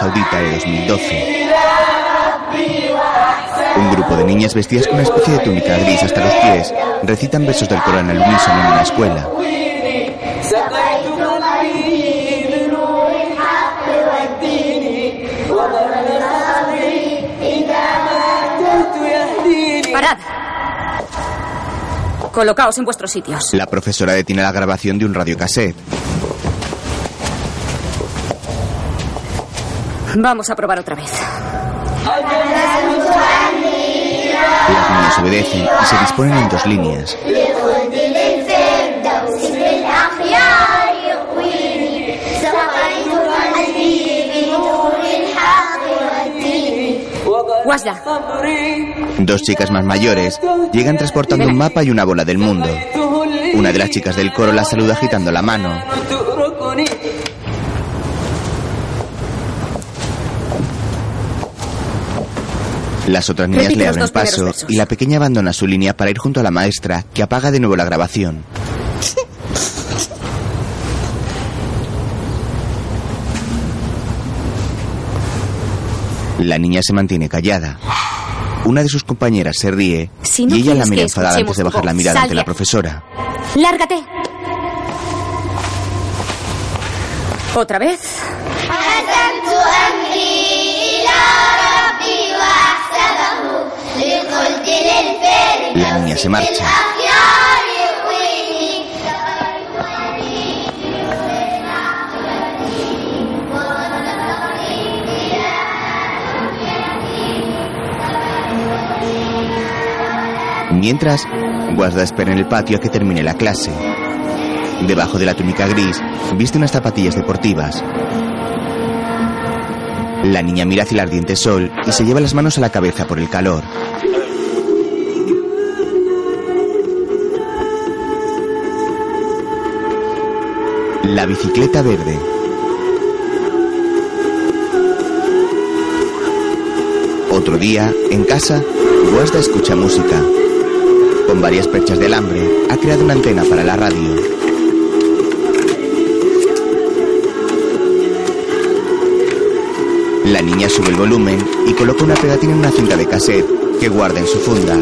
Saudita de 2012. Un grupo de niñas vestidas con una especie de túnica gris hasta los pies recitan versos del Corán al unísono en una escuela. ¡Parad! Colocaos en vuestros sitios. La profesora detiene la grabación de un radiocassette. Vamos a probar otra vez. Las niñas obedecen y se disponen en dos líneas. Guasda. Dos chicas más mayores llegan transportando un mapa y una bola del mundo. Una de las chicas del coro la saluda agitando la mano. Las otras niñas Repite le abren paso y la pequeña abandona su línea para ir junto a la maestra, que apaga de nuevo la grabación. La niña se mantiene callada. Una de sus compañeras se ríe Si no y ella la mira enfadada antes de bajar la mirada ante la profesora. ¡Lárgate! ¿Otra vez? La niña se marcha. Mientras, Guarda espera en el patio a que termine la clase. Debajo de la túnica gris, viste unas zapatillas deportivas. La niña mira hacia el ardiente sol y se lleva las manos a la cabeza por el calor. La bicicleta verde. Otro día, en casa, Guasda escucha música. Con varias perchas de alambre, ha creado una antena para la radio. La niña sube el volumen y coloca una pegatina en una cinta de cassette que guarda en su funda.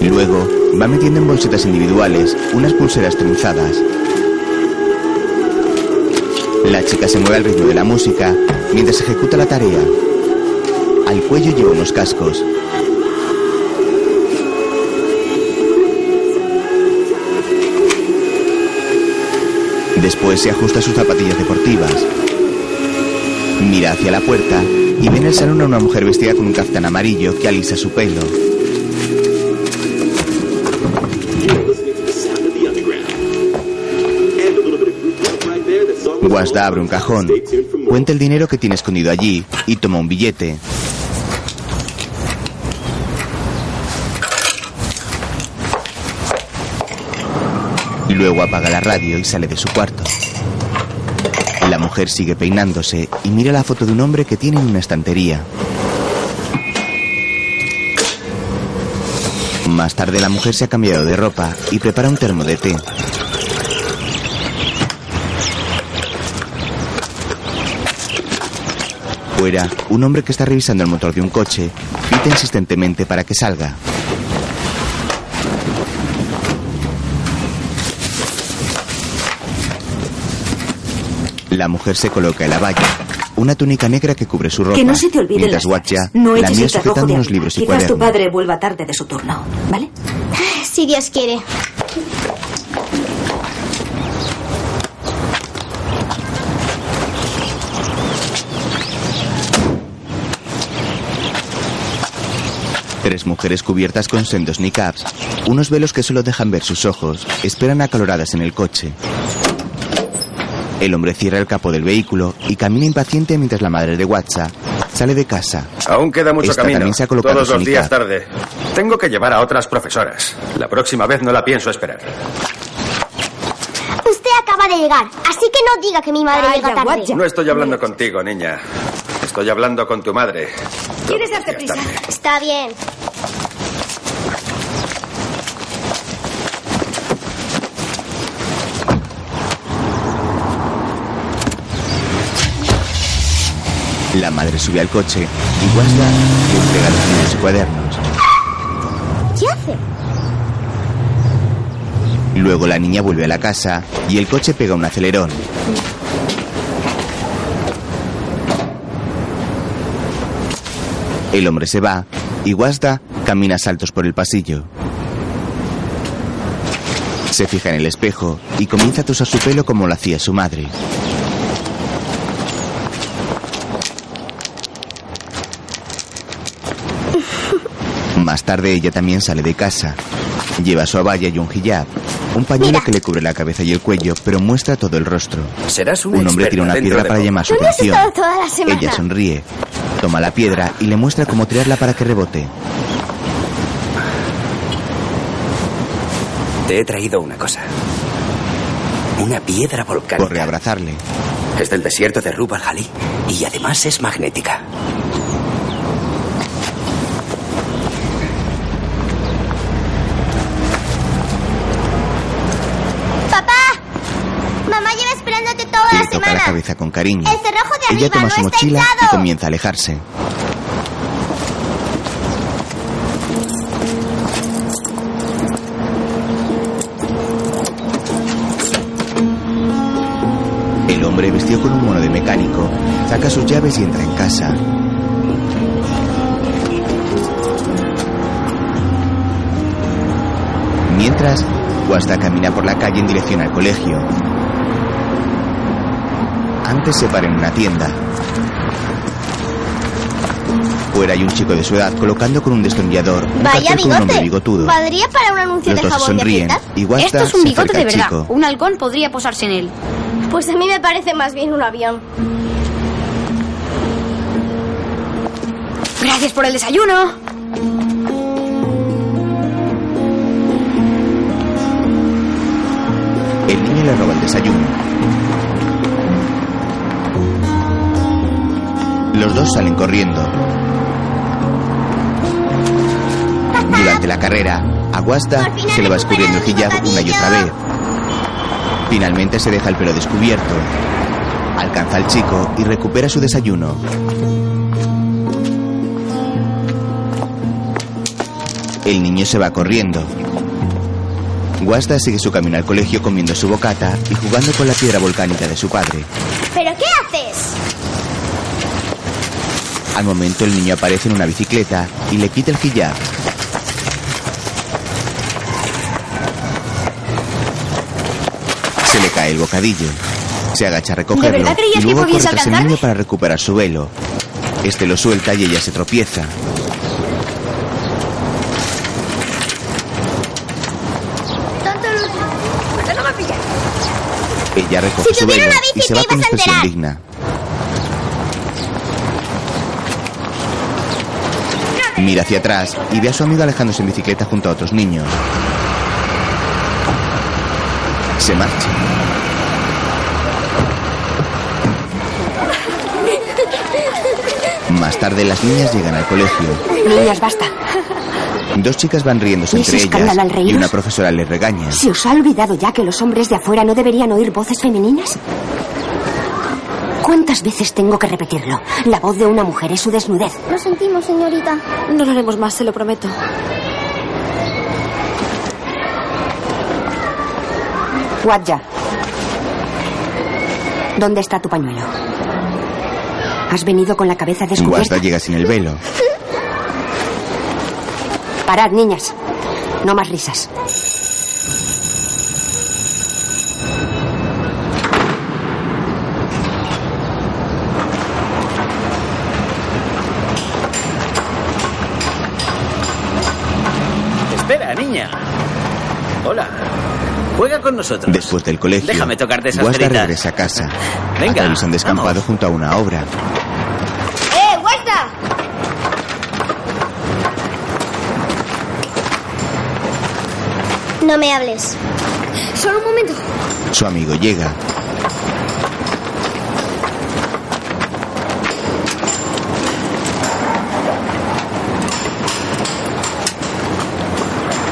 Luego, va metiendo en bolsetas individuales unas pulseras trenzadas. La chica se mueve al ritmo de la música mientras ejecuta la tarea. Al cuello lleva unos cascos. Después se ajusta sus zapatillas deportivas. Mira hacia la puerta y ve en el salón a una mujer vestida con un caftán amarillo que alisa su pelo. Guasda abre un cajón, cuenta el dinero que tiene escondido allí y toma un billete. Luego apaga la radio y sale de su cuarto. La mujer sigue peinándose y mira la foto de un hombre que tiene en una estantería. Más tarde la mujer se ha cambiado de ropa y prepara un termo de té. Fuera, un hombre que está revisando el motor de un coche pita insistentemente para que salga. La mujer se coloca en la valla, una túnica negra que cubre su ropa. Que no se te mientras las Guacha No la cerrojo sujetando de unos libros y Quizás tu padre vuelva tarde de su turno, ¿vale? Si Dios quiere. Tres mujeres cubiertas con sendos niqabs, unos velos que solo dejan ver sus ojos, esperan acaloradas en el coche. El hombre cierra el capó del vehículo y camina impaciente mientras la madre de WhatsApp sale de casa. Aún queda mucho Esta camino. también se ha colocado Todos su los días tarde. Tengo que llevar a otras profesoras. La próxima vez no la pienso esperar. Usted acaba de llegar, así que no diga que mi madre llega tarde. No estoy hablando contigo, niña. Estoy hablando con tu madre. ¿Quieres darte prisa? Está bien. La madre sube al coche y Wanda le entrega los niños y cuadernos. ¿Qué hace? Luego la niña vuelve a la casa y el coche pega un acelerón. El hombre se va y Guasda camina a saltos por el pasillo. Se fija en el espejo y comienza a tosar su pelo como lo hacía su madre. Más tarde ella también sale de casa. Lleva su abaya y un hijab, un pañuelo Mira. que le cubre la cabeza y el cuello, pero muestra todo el rostro. Serás una Un hombre tira una piedra para llamar su ¿Dónde has atención. Ella sonríe. Toma la piedra y le muestra cómo tirarla para que rebote. Te he traído una cosa. Una piedra volcánica. Corre a abrazarle. Es del desierto de Rub al Jalí y además es magnética. ¡Papá! Mamá lleva esperándote toda Le la toca la semana. cabeza con cariño. El cerrojo Ella arriba toma no su mochila y comienza a alejarse. El hombre vestido con un mono de mecánico saca sus llaves y entra en casa. Mientras, Guasta camina por la calle en dirección al colegio. Antes se para en una tienda. Fuera hay un chico de su edad colocando con un destornillador un Vaya cartel con un hombre bigote. bigotudo. ¿Valdría para un anuncio Los de jabón de sonríen y Guasta Esto es un bigote de verdad. chico. Un halcón podría posarse en él. Pues a mí me parece más bien un avión. Gracias por el desayuno. El niño le roba el desayuno. Los dos salen corriendo. Durante la carrera, a fin se le va escurriendo el hijab una y otra vez. Finalmente se deja el pelo descubierto. Alcanza al chico y recupera su desayuno. El niño se va corriendo. Guasta sigue su camino al colegio comiendo su bocata y jugando con la piedra volcánica de su padre. ¿Pero qué haces? Al momento el niño aparece en una bicicleta y le quita el hijab. Se le cae el bocadillo. Se agacha a recogerlo y luego corre tras el niño para recuperar su velo. Este lo suelta y ella se tropieza. Tonto Ella recoge Si su tuviera velo una bici, y se te va con expresión digna. Mira hacia atrás y ve a su amigo alejándose en bicicleta junto a otros niños. Se marcha. Más tarde las niñas llegan al colegio. Niñas, basta. Dos chicas van riéndose ¿Y entre ellas al y una profesora les regaña. ¿Se os ha olvidado ya que los hombres de afuera no deberían oír voces femeninas? ¿Cuántas veces tengo que repetirlo? La voz de una mujer es su desnudez. Lo sentimos, señorita. No lo haremos más, se lo prometo. Wadja. ¿Dónde está tu pañuelo? ¿Has venido con la cabeza descubierta? Guasta llega sin el velo. Parad, niñas. No más risas. Espera, niña. Hola. Juega con nosotros. Después del colegio, Déjame tocarte esas veritas. regresa a casa. Venga, Atraviesan descampado vamos. junto a una obra. ¡Eh, guarda! No me hables. Solo un momento. Su amigo llega.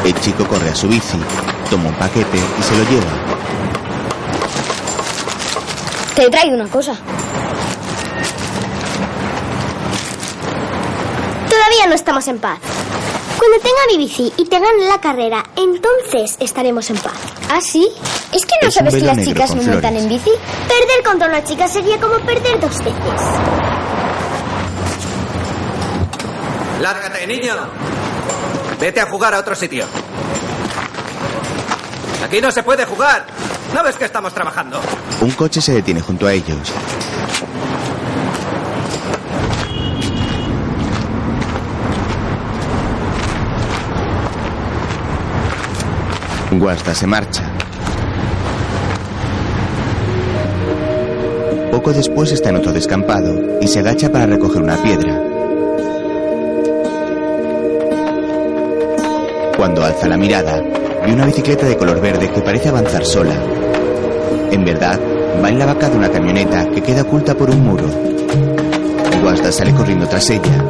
El chico corre a su bici, toma un paquete y se lo lleva. Te he traído una cosa. Todavía no estamos en paz. Cuando tenga mi bici y te gane la carrera, entonces estaremos en paz. ¿Ah, sí? ¿Es que no Es sabes que las chicas no montan en bici? Perder contra una chica sería como perder dos veces. Lárgate, niño. Vete a jugar a otro sitio. Aquí no se puede jugar. ¿No ves que estamos trabajando? Un coche se detiene junto a ellos. Guasta se marcha. Poco después está en otro descampado y se agacha para recoger una piedra. Cuando alza la mirada, ve una bicicleta de color verde que parece avanzar sola. En verdad, va en la vaca de una camioneta que queda oculta por un muro. Guasta sale corriendo tras ella.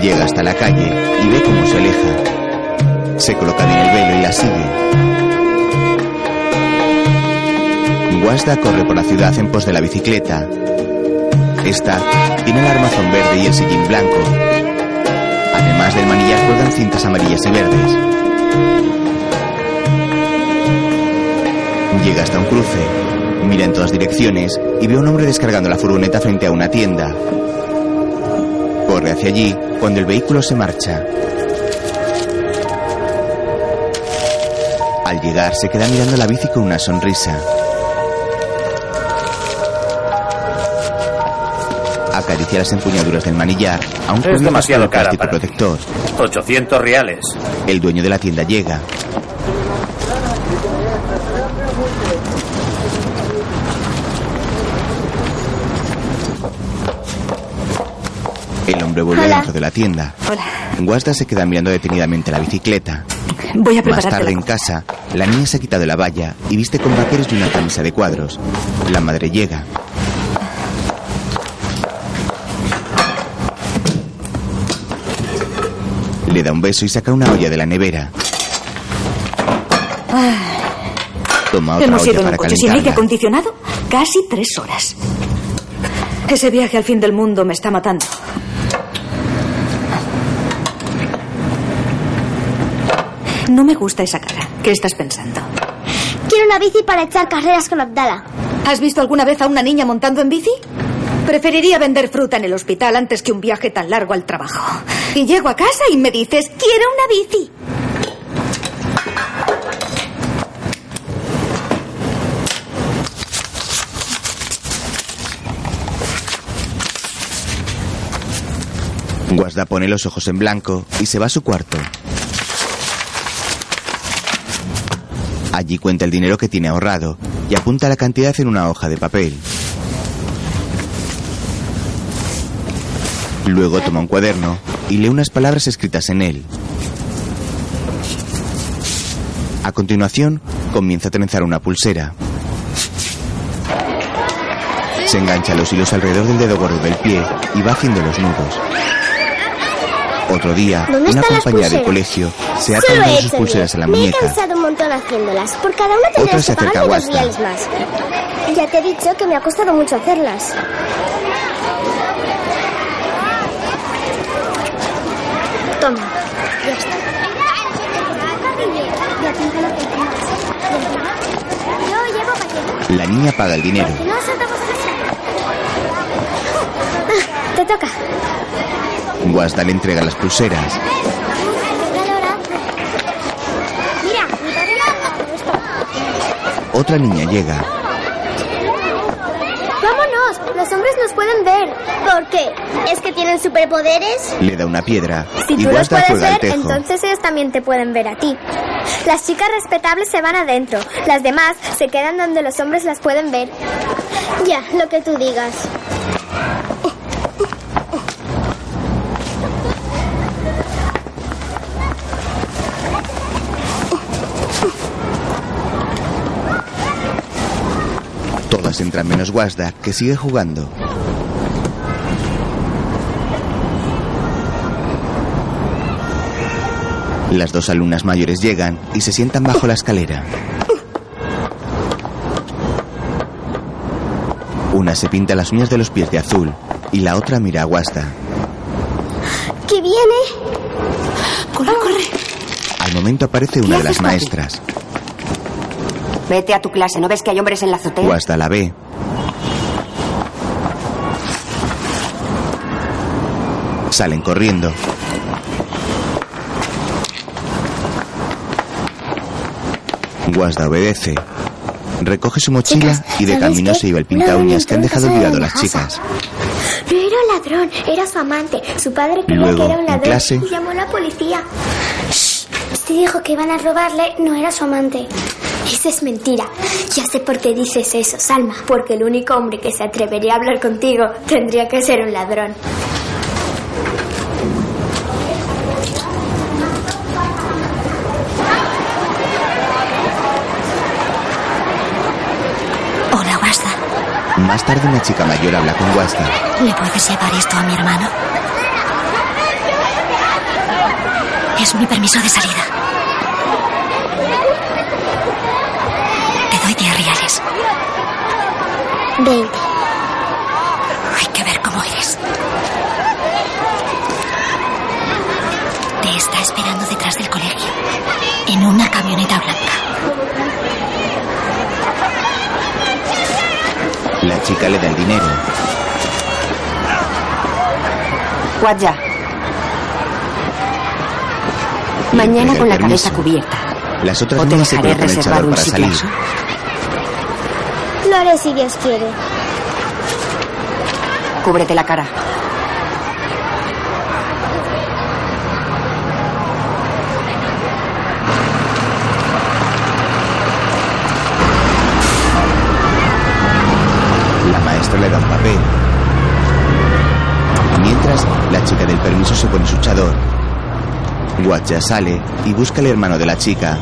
Llega hasta la calle y ve cómo se aleja. Se coloca bien el velo y la sigue. Guasda corre por la ciudad en pos de la bicicleta. Esta tiene el armazón verde y el sillín blanco. Del manillar cuelgan cintas amarillas y verdes. Llega hasta un cruce, mira en todas direcciones y ve a un hombre descargando la furgoneta frente a una tienda. Corre hacia allí cuando el vehículo se marcha. Al llegar se queda mirando la bici con una sonrisa. Acaricia las empuñaduras del manillar, aún Es demasiado cara para protector. 800 reales. El dueño de la tienda llega. El hombre vuelve Hola. dentro de la tienda. Hola. Guasta se queda mirando detenidamente la bicicleta. Voy a Más tarde en casa, la niña se ha quitado la valla y viste con vaqueros y una camisa de cuadros. La madre llega. Le da un beso y saca una olla de la nevera. Toma otra Hemos olla ido en un coche sin aire calentarla. acondicionado casi tres horas. Ese viaje al fin del mundo me está matando. No me gusta esa cara. ¿Qué estás pensando? Quiero una bici para echar carreras con Abdala. ¿Has visto alguna vez a una niña montando en bici? Preferiría vender fruta en el hospital antes que un viaje tan largo al trabajo. Y llego a casa y me dices, quiero una bici. Guasda pone los ojos en blanco y se va a su cuarto. Allí cuenta el dinero que tiene ahorrado y apunta la cantidad en una hoja de papel. Luego toma un cuaderno y lee unas palabras escritas en él. A continuación, comienza a trenzar una pulsera. Se engancha los hilos alrededor del dedo gordo del pie y va haciendo los nudos. Otro día, ¿Dónde una compañera del pulseras? colegio se ata Solo una de sus pulseras a la. Me he muñeca. cansado un montón haciéndolas. Por cada una Otra tendrás se que acerca a dos reales más. Ya te he dicho que me ha costado mucho hacerlas. Toma. Ya está. Ya pinta lo que quieras. Yo llevo paquete. La niña paga el dinero. No, saltamos a te toca. Guasda le entrega las pulseras. Mira. Otra niña llega. ¡Vámonos! Los hombres nos pueden ver. ¿Por qué? ¿Es que tienen superpoderes? Le da una piedra Si y tú los puedes ver, entonces ellos también te pueden ver a ti. Las chicas respetables se van adentro. Las demás se quedan donde los hombres las pueden ver. Ya, lo que tú digas. Todas entran menos Guasda, que sigue jugando. Las dos alumnas mayores llegan y se sientan bajo la escalera. Una se pinta las uñas de los pies de azul y la otra mira a Guasta. ¿Qué viene? Corre, corre. Al momento aparece una de las maestras. Vete a tu clase, ¿no ves que hay hombres en la azotea? Guasta la ve. Salen corriendo. Guasda obedece. Recoge su mochila Chicas, y de ¿sabéis camino qué? se lleva el pinta uñas que han dejado olvidado de las la chicas. No era un ladrón, era su amante. Su padre creía luego, que era un ladrón clase- y llamó a la policía. Shh, Si dijo que iban a robarle, no era su amante. Eso es mentira. Ya sé por qué dices eso, Salma. Porque el único hombre que se atrevería a hablar contigo tendría que ser un ladrón. Hola, Guasta. Más tarde una chica mayor habla con Guasta. ¿Le puedes llevar esto a mi hermano? Es mi permiso de salida. Te doy 10 reales. Veinte. Hay que ver cómo eres. Te está esperando detrás del colegio. En una camioneta blanca. La chica le da el dinero. Guadja. Mañana con la cabeza cubierta. Las otras O te se dejaré el reservar un para sitio salir. Lo haré si Dios quiere. Cúbrete la cara. Un papel. Mientras, la chica del permiso se pone su chador. Guatja sale y busca al hermano de la chica.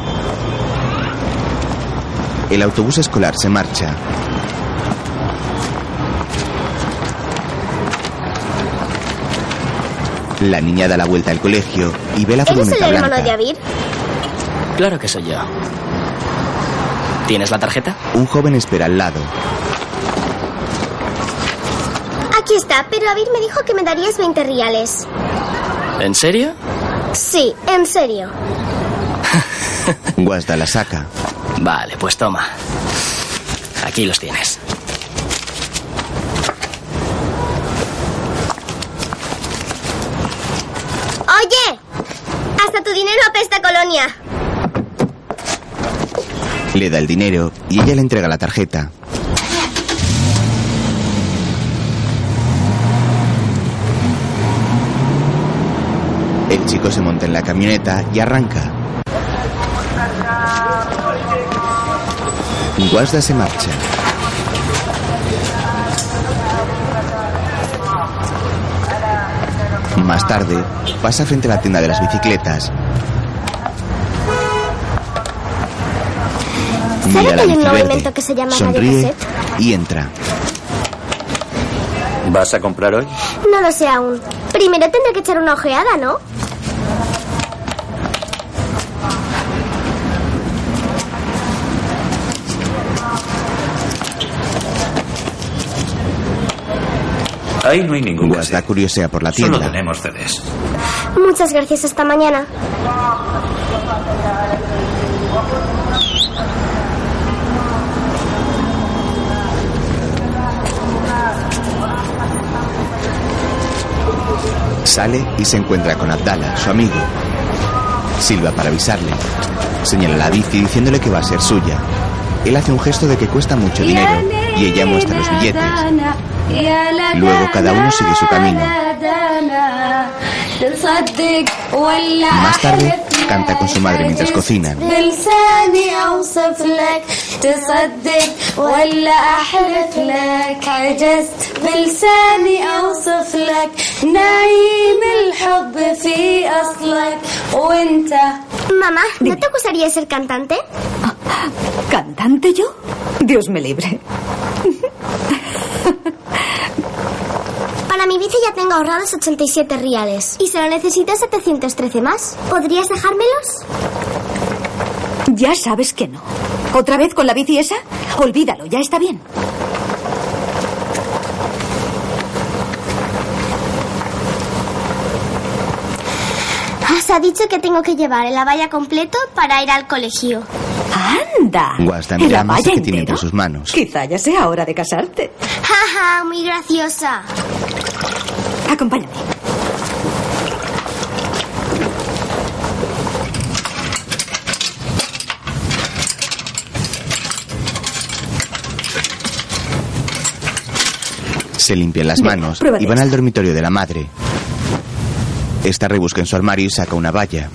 El autobús escolar se marcha. La niña da la vuelta al colegio y ve la ¿Eres el furgoneta hermano blanca. de Avir? Claro que soy yo. ¿Tienes la tarjeta? Un joven espera al lado. Está, pero Avir me dijo que me darías 20 reales. ¿En serio? Sí, en serio. Guasda la saca. Vale, pues toma. Aquí los tienes. Oye, hasta tu dinero apesta colonia. Le da el dinero y ella le entrega la tarjeta. El chico se monta en la camioneta y arranca. Guasda se marcha. Más tarde, pasa frente a la tienda de las bicicletas. ¿Sabe Mira que hay un invento que se llama sonríe y entra. ¿Vas a comprar hoy? No lo sé aún. Primero tendré que echar una ojeada, ¿no? Ahí no hay ningún Guasda curiosea por la Solo tienda. tenemos CDs. Muchas gracias, hasta mañana. Sale y se encuentra con Abdala, su amigo. Silba para avisarle. Señala la bici diciéndole que va a ser suya. Él hace un gesto de que cuesta mucho dinero y ella muestra los billetes. Luego cada uno sigue su camino. Más tarde canta con su madre mientras cocina. Mamá, ¿no te gustaría ser cantante? ¿Cantante yo? Dios me libre. Para mi bici ya tengo ahorrados 87 reales. Y solo necesito 713 más. ¿Podrías dejármelos? Ya sabes que no. ¿Otra vez con la bici esa? Olvídalo, ya está bien. Has dicho que tengo que llevar el abaya completo para ir al colegio. ¡Anda! Guasta ¿El mira la que tiene entre sus manos. Quizá ya sea hora de casarte. Jaja, muy graciosa. Acompáñame. Se limpian las manos y van al dormitorio de la madre. Esta rebusca en su armario y saca una valla.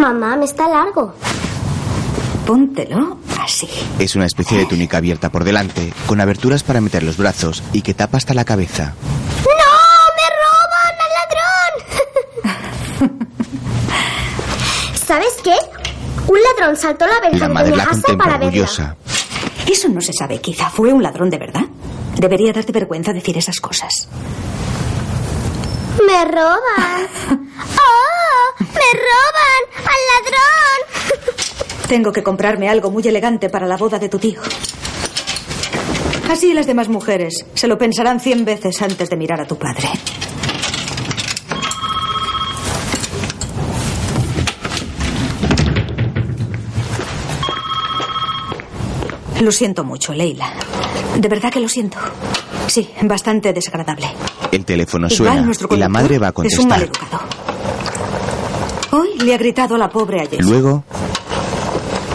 Mamá, me está largo. Póntelo así. Es una especie de túnica abierta por delante, con aberturas para meter los brazos y que tapa hasta la cabeza. ¡No! ¡Me roban al ladrón! ¿Sabes qué? Un ladrón saltó la verja La de madre Doña la Asa contempla para verla. orgullosa. Eso no se sabe. Quizá fue un ladrón de verdad. Debería darte vergüenza decir esas cosas. ¡Me roban! ¡Oh! ¡Me roban! ¡Al ladrón! Tengo que comprarme algo muy elegante para la boda de tu tío. Así las demás mujeres se lo pensarán cien veces antes de mirar a tu padre. Lo siento mucho, Leila. De verdad que lo siento. Sí, bastante desagradable. El teléfono Igual suena y la madre va a Es un contestar. maleducado. Hoy le ha gritado a la pobre ayer. Luego,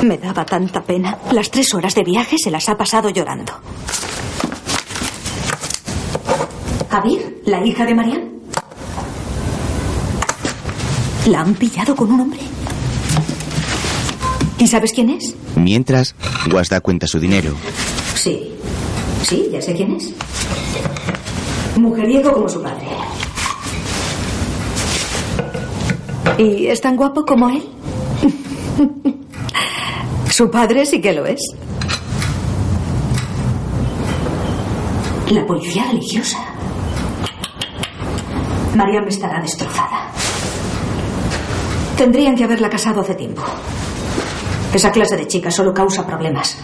Me daba tanta pena. Las tres horas de viaje se las ha pasado llorando. ¿Abir? ¿La hija de Marian? ¿La han pillado con un hombre? ¿Y sabes quién es? mientras, Guasda cuenta su dinero. Sí. Sí, ya sé quién es. Mujeriego como su padre. ¿Y es tan guapo como él? su padre sí que lo es. La policía religiosa. Mariam estará destrozada. Tendrían que haberla casado hace tiempo. Esa clase de chica solo causa problemas.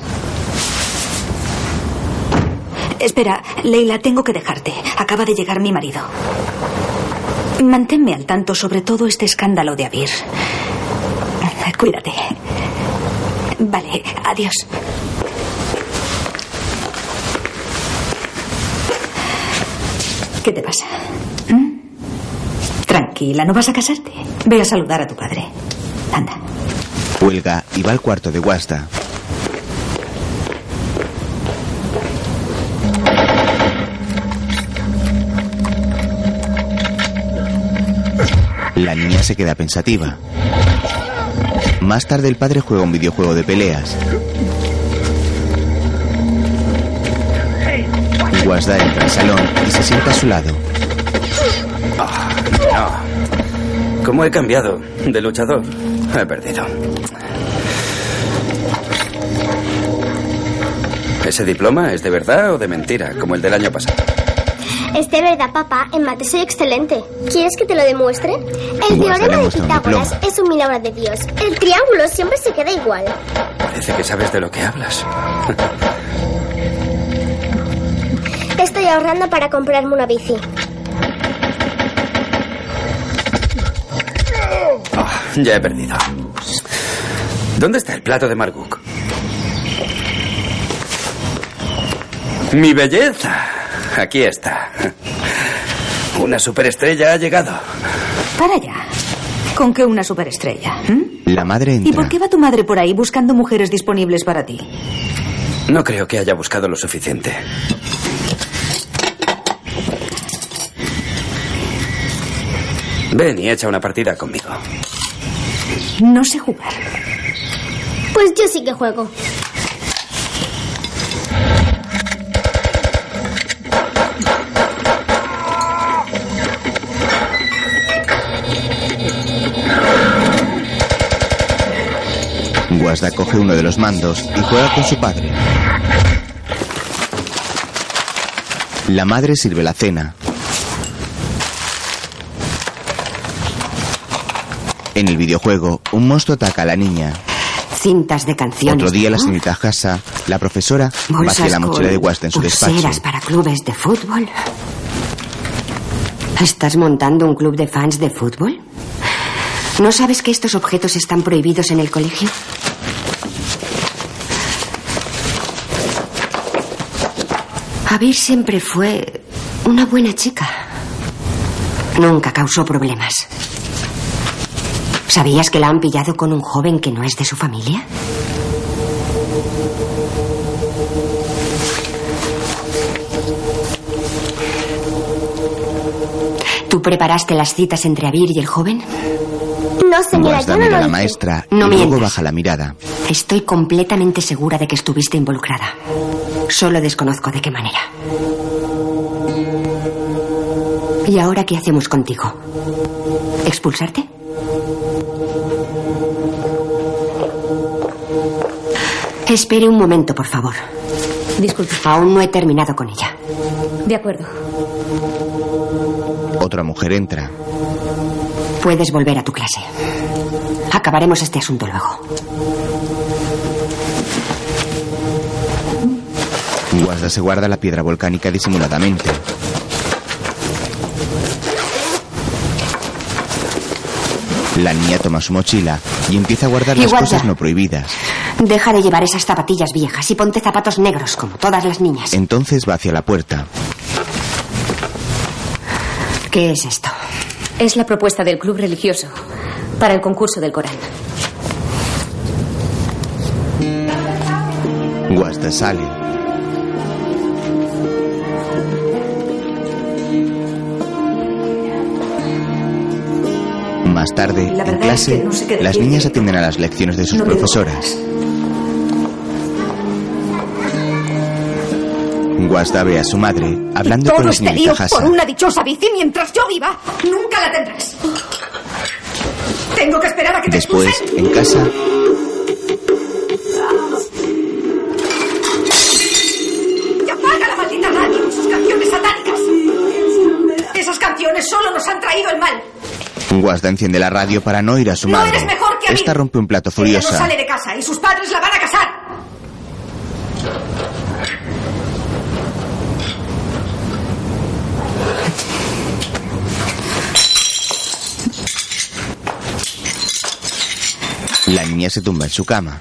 Espera, Leila, tengo que dejarte. Acaba de llegar mi marido. Manténme al tanto sobre todo este escándalo de Avir. Cuídate. Vale, adiós. ¿Qué te pasa? ¿Mm? Tranquila, ¿no vas a casarte? Ve a saludar a tu padre. Anda. Huelga y va al cuarto de Guasda. La niña se queda pensativa. Más tarde el padre juega un videojuego de peleas. Guasda entra al salón y se sienta a su lado. No. ¿Cómo he cambiado de luchador? He perdido. ¿Ese diploma es de verdad o de mentira, como el del año pasado? Es de verdad, papá. En mate soy excelente. ¿Quieres que te lo demuestre? El teorema de Pitágoras es un milagro de Dios. El triángulo siempre se queda igual. Parece que sabes de lo que hablas. Estoy ahorrando para comprarme una bici. Ah, ya he perdido. ¿Dónde está el plato de Marguk? ¡Mi belleza! Aquí está. Una superestrella ha llegado. Para allá. ¿Con qué una superestrella? ¿m? La madre ¿Y por qué va tu madre por ahí buscando mujeres disponibles para ti? No creo que haya buscado lo suficiente. Ven y echa una partida conmigo. No sé jugar. Pues yo sí que juego. Coge uno de los mandos y juega con su padre. La madre sirve la cena. En el videojuego, un monstruo ataca a la niña. Cintas de canciones. Otro día, la señorita Hassa, la profesora, vacía la mochila de Guasda en su despacho. para clubes de fútbol. ¿Estás montando un club de fans de fútbol? ¿No sabes que estos objetos están prohibidos en el colegio? Abir siempre fue una buena chica. Nunca causó problemas. ¿Sabías que la han pillado con un joven que no es de su familia? ¿Tú preparaste las citas entre Abir y el joven? No, señora, yo no mira a lo la hice. maestra No y luego baja la mirada. Estoy completamente segura de que estuviste involucrada. Solo desconozco de qué manera. ¿Y ahora qué hacemos contigo? ¿Expulsarte? Espere un momento, por favor. Disculpe. Aún no he terminado con ella. De acuerdo. Otra mujer entra. Puedes volver a tu clase. Acabaremos este asunto luego. Se guarda la piedra volcánica disimuladamente. La niña toma su mochila y empieza a guardar las cosas no prohibidas. Deja de llevar esas zapatillas viejas y ponte zapatos negros, como todas las niñas. Entonces va hacia la puerta. ¿Qué es esto? Es la propuesta del club religioso para el concurso del Corán. Guasda sale. Más tarde, en verdad es clase, que no sé las niñas atienden a las lecciones de sus No profesoras. Guasda ve a su madre hablando Todo con la este señorita lío Hassa. por una dichosa bici mientras yo viva. Nunca la tendrás. Tengo que esperar a que te Después, en casa, Guasda enciende la radio para no ir a su No madre. eres mejor que a mí. Esta rompe un plato Ella no furiosa. sale de casa y sus padres la van a casar. La niña se tumba en su cama.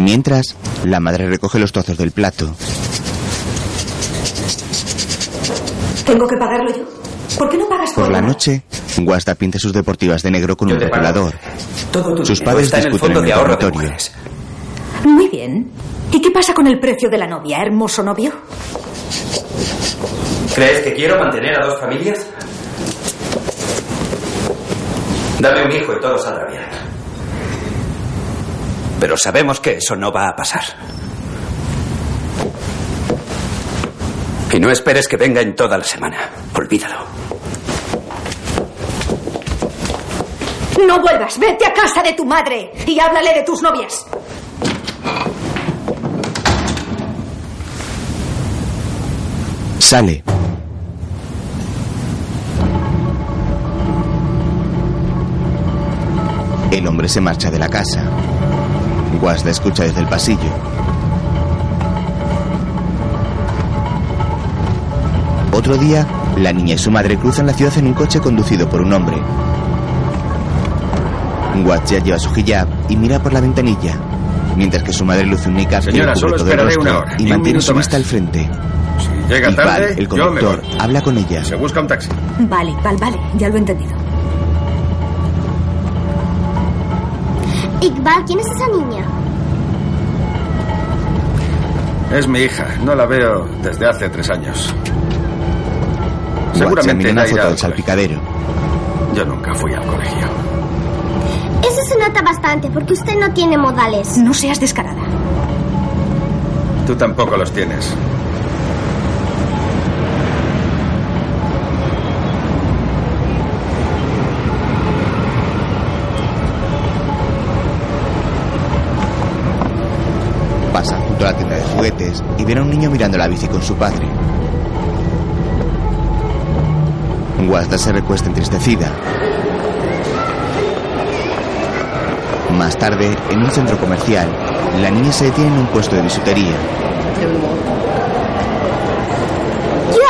Mientras, la madre recoge los trozos del plato. Tengo que pagarlo yo. ¿Por qué no pagas Por tú? la noche, Guasta pinta sus deportivas de negro con Yo un rotulador. Todo tu Sus padres está en el discuten fondo en de el ahorro de mujeres. Muy bien. ¿Y qué pasa con el precio de la novia, hermoso novio? ¿Crees que quiero mantener a dos familias? Dame un hijo y todo saldrá bien. Pero sabemos que eso no va a pasar. Y no esperes que venga en toda la semana. Olvídalo. No vuelvas. Vete a casa de tu madre y háblale de tus novias. Sale. El hombre se marcha de la casa. Guasda escucha desde el pasillo. Otro día, la niña y su madre cruzan la ciudad en un coche conducido por un hombre. Guasda lleva su hijab y mira por la ventanilla, mientras que su madre luce un niqab que le Señora, cubre solo todo el esperaré rostro una hora, y mantiene su vista más. al frente. Si llega Iqbal, tarde, el yo me conductor, voy. habla con ella. Se busca un taxi. Vale, vale, vale. Ya lo he entendido. Iqbal, ¿quién es esa niña? Es mi hija. No la veo desde hace tres años. Seguramente una foto del salpicadero. Yo nunca fui al colegio. Eso se nota bastante porque usted no tiene modales. No seas descarada. Tú tampoco los tienes. Pasan junto a la tienda de juguetes y ven a un niño mirando la bici con su padre. Guasda se recuesta entristecida. Más tarde, en un centro comercial, la niña se detiene en un puesto de bisutería.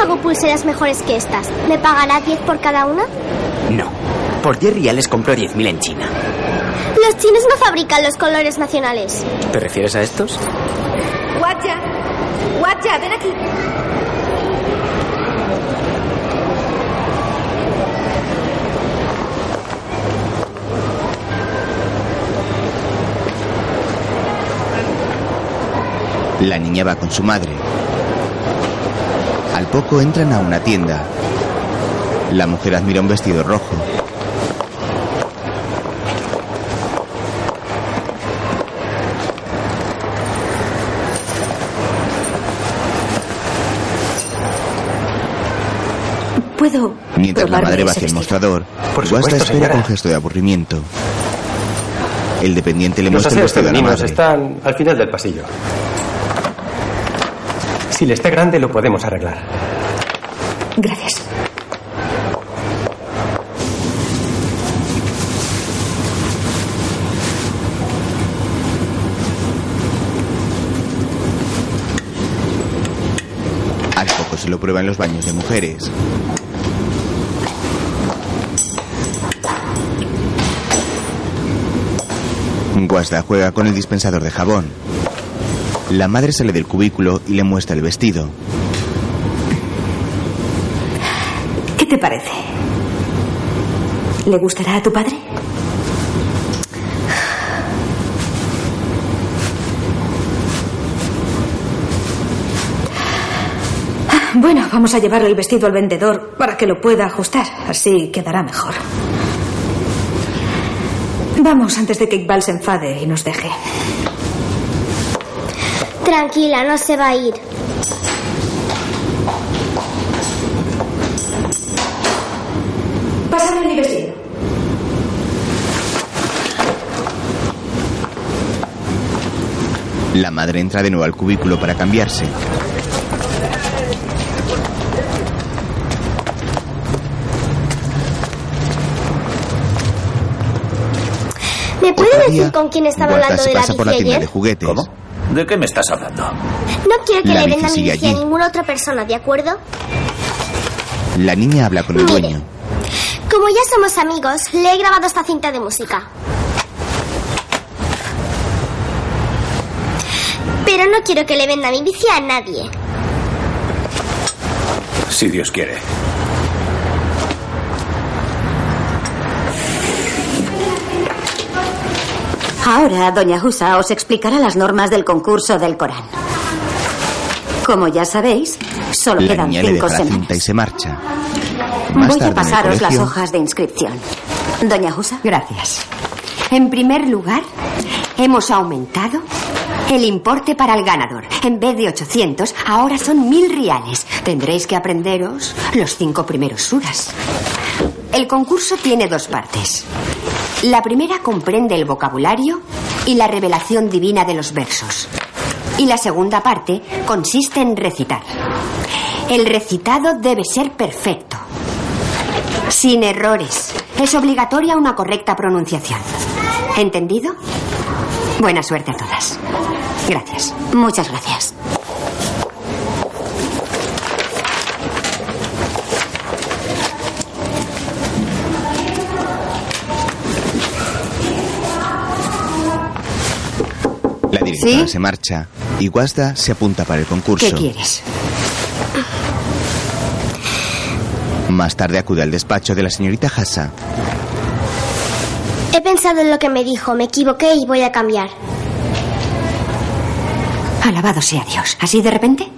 tengo pulseras mejores que estas. ¿Me pagará 10 por cada una? No. Por 10 reales compro 10.000 en China. Los chinos no fabrican los colores nacionales. ¿Te refieres a estos? Guacha, guacha, ven aquí. La niña va con su madre. Al poco entran a una tienda. La mujer admira un vestido rojo. ¿Puedo Mientras la madre va hacia el mostrador, Por Guasta supuesto, espera señora. con gesto de aburrimiento. El dependiente le Los muestra el aseos vestido a la femeninos madre. están al final del pasillo. Si le esté grande, lo podemos arreglar. Gracias. Al poco se lo prueba en los baños de mujeres. Guasda juega con el dispensador de jabón. La madre sale del cubículo y le muestra el vestido. ¿Qué te parece? ¿Le gustará a tu padre? Bueno, vamos a llevar el vestido al vendedor para que lo pueda ajustar. Así quedará mejor. Vamos antes de que Iqbal se enfade y nos deje. Tranquila, no se va a ir. Pásame mi vestido. La madre entra de nuevo al cubículo para cambiarse. ¿Me puede decir con quién estaba hablando se de la pasa por la de juguetes. ¿De qué me estás hablando? No quiero que La le venda mi bici a ninguna otra persona, ¿de acuerdo? La niña habla con el Mire. dueño. Como ya somos amigos, le he grabado esta cinta de música. Pero no quiero que le venda mi bici a nadie. Si Dios quiere. Ahora, doña Husa os explicará las normas del concurso del Corán. Como ya sabéis, solo La quedan niña le cinco semanas. cinta y se marcha. Más Voy tarde a pasaros las hojas de inscripción. Doña Husa. Gracias. En primer lugar, hemos aumentado el importe para el ganador. En vez de 800, ahora son mil reales. Tendréis que aprenderos los cinco primeros suras. El concurso tiene dos partes. La primera comprende el vocabulario y la revelación divina de los versos. Y la segunda parte consiste en recitar. El recitado debe ser perfecto. Sin errores. Es obligatoria una correcta pronunciación. ¿Entendido? Buena suerte a todas. Gracias. Muchas gracias. ¿Sí? se marcha y Guasda se apunta para el concurso. ¿Qué quieres? Más tarde acude al despacho de la señorita Hassa. He pensado en lo que me dijo, me equivoqué y voy a cambiar. Alabado sea Dios. ¿Así de repente?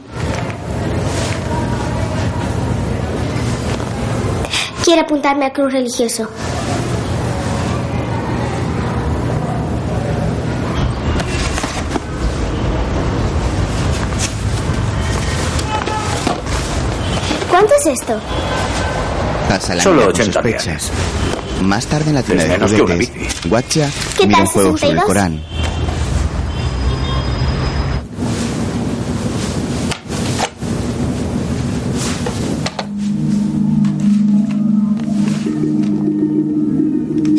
Quiero apuntarme al club religioso. ¿Cuánto es esto? Hassa la Solo mira con 80 sospecha. Más tarde en la tienda de juguetes, Guacha ¿Qué mira un juego sobre el 62? Corán.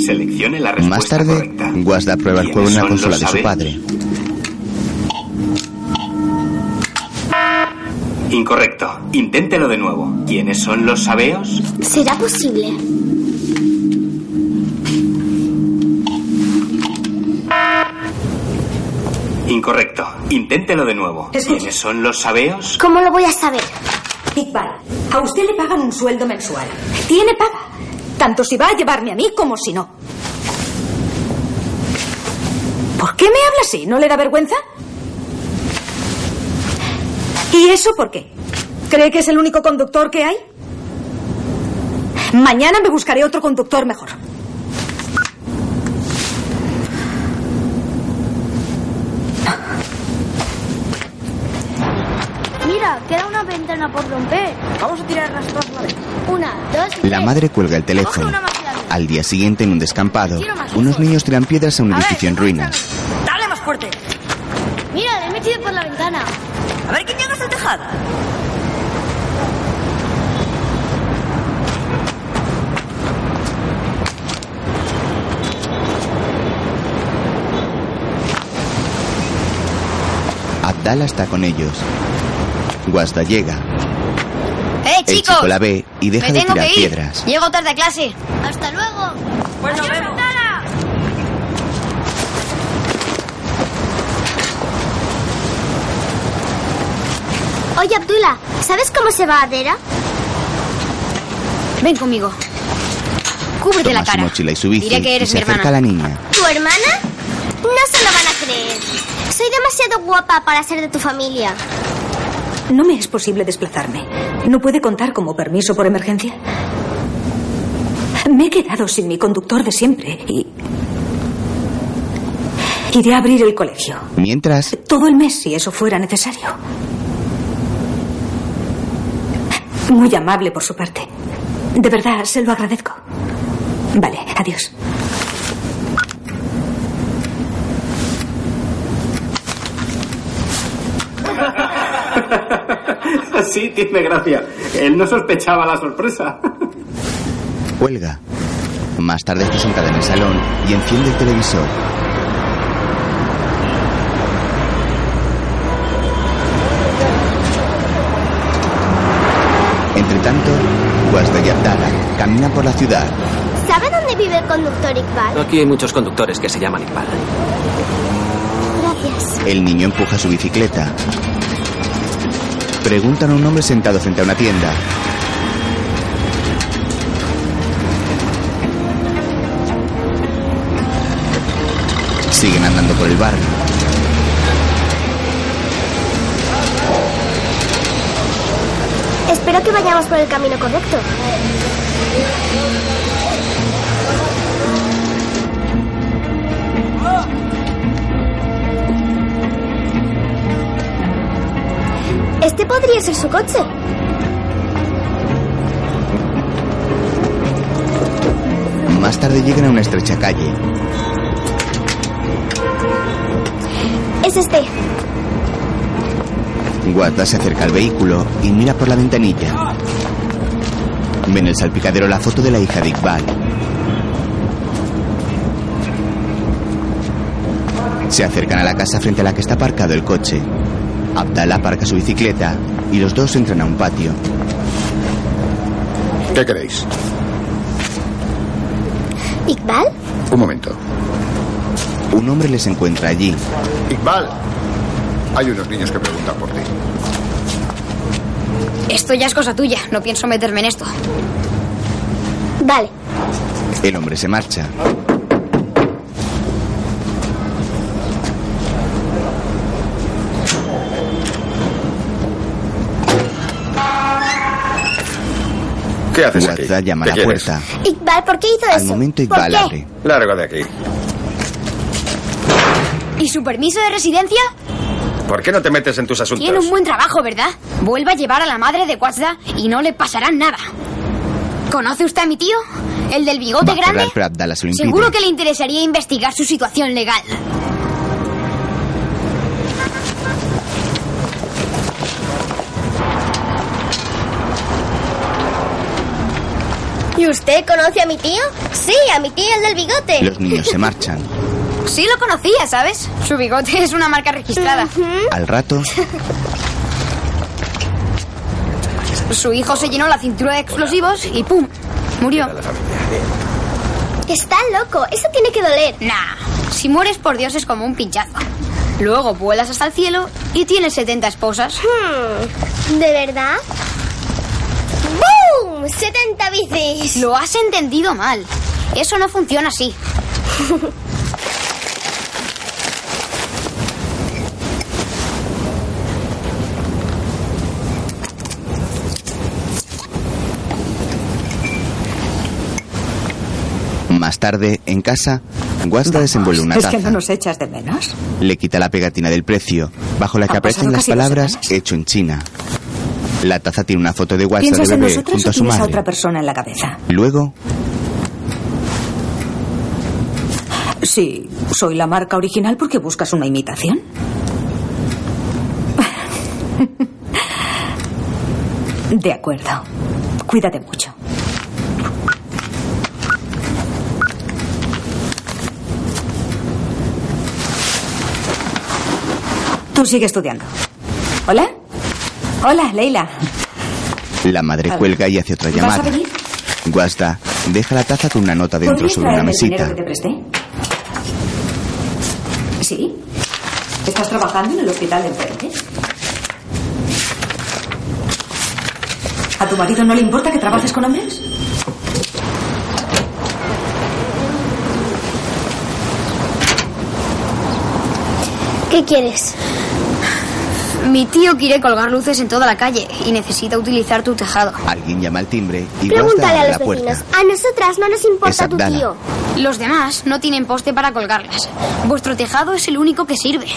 Seleccione la respuesta Más tarde, correcta. Guasda prueba el juego en una ¿Quiénes son consola de su padre. Incorrecto. Inténtelo de nuevo. ¿Quiénes son los sabeos? ¿Será posible? Incorrecto. Inténtelo de nuevo. ¿Quiénes son los sabeos? ¿Cómo lo voy a saber? Iqbal, a usted le pagan un sueldo mensual. Tiene paga. Tanto si va a llevarme a mí como si no. ¿Por qué me habla así? ¿No le da vergüenza? ¿Y eso por qué? ¿Cree que es el único conductor que hay? Mañana me buscaré otro conductor mejor. Mira, queda una ventana por romper. Vamos a tirar las dos a la vez. Una, dos y La tres. madre cuelga el teléfono. Al día siguiente, en un descampado, unos niños tiran piedras a un A ver, edificio en ruinas. Dale más fuerte. Mira, le he metido por la ventana. A ver quién llega hasta el tejado. Abdala está con ellos. Guasda llega. ¡Eh, El chicos! chico la ve y deja Me de tengo tirar que ir. piedras. Llego tarde a clase. Hasta luego. Pues nos Adiós, vemos. ventana. Oye, Abdullah, ¿sabes cómo se va a Adera? Ven conmigo. Cúbrete la Toma su cara. mochila y su bici Diré que y eres se mi acerca a hermana. la niña. ¿Tu hermana? No se lo van a creer. Soy demasiado guapa para ser de tu familia. No me es posible desplazarme. ¿No puede contar como permiso por emergencia? Me he quedado sin mi conductor de siempre y... Iré a abrir el colegio. Mientras, Todo el mes si eso fuera necesario. Muy amable por su parte. De verdad, se lo agradezco. Vale, adiós. Sí, tiene gracia. Él no sospechaba la sorpresa. cuelga. Más tarde está sentada en el salón y enciende el televisor. Entre tanto, Y Abdala caminan por la ciudad. ¿Sabe dónde vive el conductor Iqbal? Aquí hay muchos conductores que se llaman Iqbal. Gracias. El niño empuja su bicicleta. Preguntan a un hombre sentado frente a una tienda. Siguen andando por el barrio. Espero que vayamos por el camino correcto. Este podría ser su coche. Más tarde llegan a una estrecha calle. Es este. Guarda se acerca al vehículo y mira por la ventanilla. Ven en el salpicadero la foto de la hija de Iqbal. Se acercan a la casa frente a la que está aparcado el coche. Abdallah aparca su bicicleta y los dos entran a un patio. ¿Qué queréis? ¿Iqbal? Un momento. Un hombre les encuentra allí. Iqbal, hay unos niños que preguntan por ti. Esto ya es cosa tuya. No pienso meterme en esto. Vale. El hombre se marcha. ¿Qué haces aquí? Llama a ¿Qué la quieres? puerta. Iqbal, ¿por qué hizo eso? Al momento ¿Por Iqbal abre. Largo de aquí. ¿Y su permiso de residencia? ¿Por qué no te metes en tus asuntos? Tiene un buen trabajo, ¿verdad? Vuelva a llevar a la madre de Quatzda y no le pasará nada. ¿Conoce usted a mi tío? ¿El del bigote grande? Seguro que le interesaría investigar su situación legal. ¿Y usted conoce a mi tío? Sí, a mi tío, el del bigote. Los niños se marchan. Sí lo conocía, ¿sabes? Su bigote es una marca registrada. Al rato, Su hijo se llenó la cintura de explosivos y ¡pum! Murió. Está loco, eso tiene que doler. Nah, si mueres por Dios es como un pinchazo. Luego vuelas hasta el cielo y tienes 70 esposas. Hmm, ¿De verdad? ¡Bum! ¡70 bicis! Lo has entendido mal. Eso no funciona así. Más tarde, en casa, Guasta desenvuelve una ¿Es taza. que no nos echas de menos? Le quita la pegatina del precio, bajo la que Han aparecen las palabras hecho en China. La taza tiene una foto de Guasta de ¿Piensas en bebé nosotros junto a su a madre. otra persona en la cabeza? Luego, Sí, soy la marca original porque buscas una imitación. De acuerdo. Cuídate mucho. Tú sigue estudiando. ¿Hola? Hola, Leila. la madre cuelga y hace otra ¿Vas a llamada. venir? Guasta deja la taza con una nota dentro ¿Podrías sobre una el mesita. que te presté? ¿Sí? ¿Estás trabajando en el hospital de enfrente? ¿A tu marido no le importa que trabajes con hombres? ¿Qué quieres? Mi tío quiere colgar luces en toda la calle y necesita utilizar tu tejado. Alguien llama al timbre y Pregúntale a los vecinos. A nosotras no nos importa Es tu Abdala. tío. Los demás no tienen poste para colgarlas. Vuestro tejado es el único que sirve.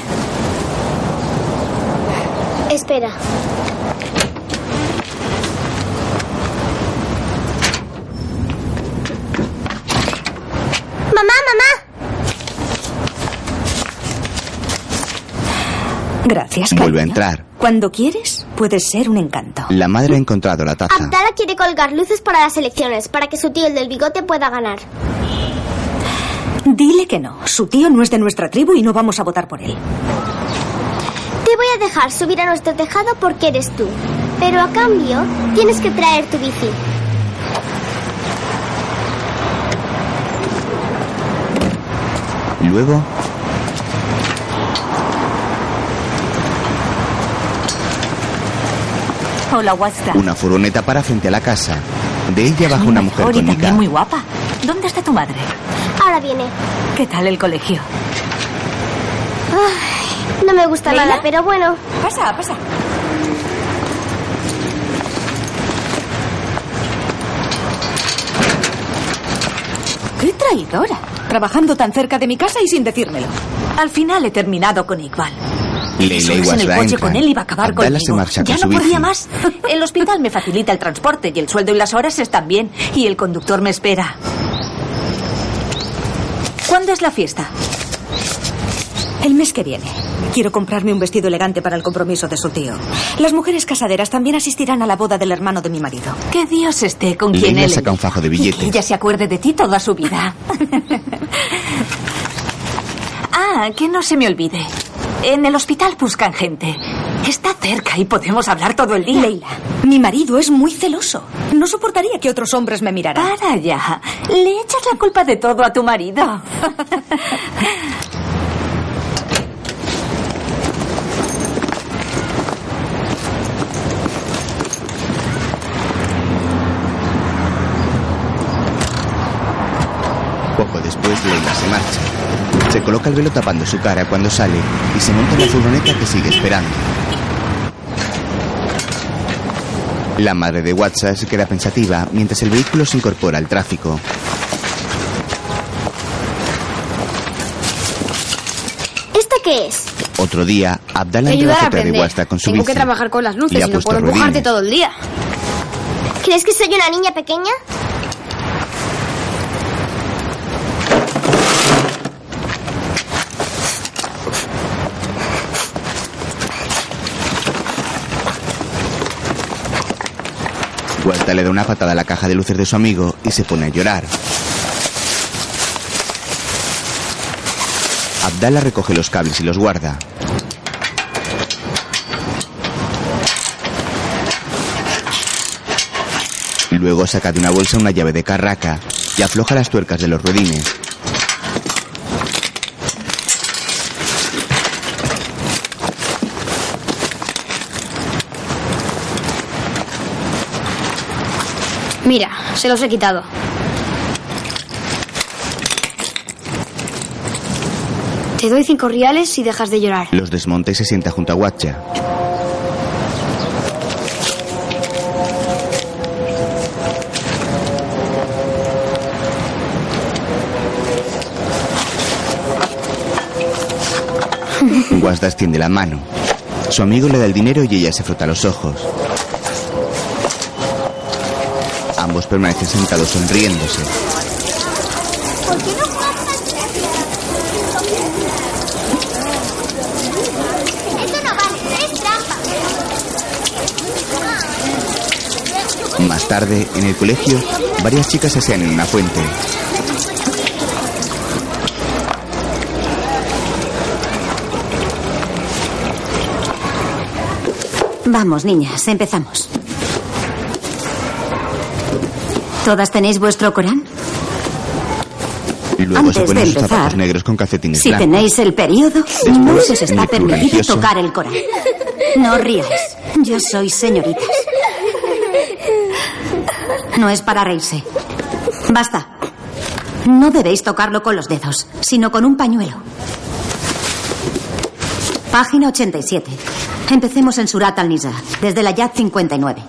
Espera. Mamá, mamá. Gracias, Vuelve a cariño. entrar. Cuando quieres, puedes ser un encanto. La madre ha encontrado la taza. Abdala quiere colgar luces para las elecciones, para que su tío, el del bigote, pueda ganar. Dile que no. Su tío no es de nuestra tribu y no vamos a votar por él. Te voy a dejar subir a nuestro tejado porque eres tú. Pero a cambio, tienes que traer tu bici. Luego, Hola, Wasta. una furgoneta para frente a la casa. De ella baja una mujer con también muy guapa. ¿Dónde está tu madre? Ahora viene. ¿Qué tal el colegio? Ay, no me gusta ¿Leila? nada, pero bueno. Pasa, pasa. ¡Qué traidora! Trabajando tan cerca de mi casa y sin decírmelo. Al final he terminado con Iqbal. Leila y en el coche con él iba a acabar conmigo. se marcha ya con no podía más. El hospital me facilita el transporte y el sueldo y las horas están bien. Y el conductor me espera. ¿Cuándo es la fiesta? El mes que viene. Quiero comprarme un vestido elegante para el compromiso de su tío. Las mujeres casaderas también asistirán a la boda del hermano de mi marido. Que Dios esté con quien él saca un fajo de y que billetes. ella se acuerde de ti toda su vida. ah, que no se me olvide. En el hospital buscan gente. Está cerca y podemos hablar todo el día. Leila, mi marido es muy celoso. No soportaría que otros hombres me miraran. Para ya. Le echas la culpa de todo a tu marido. Poco después, Leila se marcha. Se coloca el velo tapando su cara cuando sale y se monta en la furgoneta que sigue esperando. La madre de WhatsApp se queda pensativa mientras el vehículo se incorpora al tráfico. ¿Esto qué es? Otro día, Abdala entra a la de. WhatsApp con su Tengo bici. que trabajar con las luces ha y no puesto puedo empujarte todo el día. ¿Crees que soy una niña pequeña? Guasta le da una patada a la caja de luces de su amigo y se pone a llorar. Abdala recoge los cables y los guarda. Luego saca de una bolsa una llave de carraca y afloja las tuercas de los ruedines. Mira, se los he quitado. Te doy cinco reales si dejas de llorar. Los desmonta y se sienta junto a Watcha. Guasda extiende la mano. Su amigo le da el dinero y ella se frota los ojos. Ambos permanecen sentados sonriéndose. ¿Por qué no juegas Eso no vale, es trampa. Más tarde, en el colegio, varias chicas se asean en una fuente. Vamos, niñas, empezamos. ¿Todas tenéis vuestro Corán? Y luego Antes se ponen de empezar, zapatos negros con calcetines Si blancos. tenéis el periodo, no se os está permitido religioso. tocar el Corán. No ríais, ya sois señoritas. No es para reírse. Basta. No debéis tocarlo con los dedos, sino con un pañuelo. Página 87. Empecemos en Surat al-Nisa, desde la Yad 59.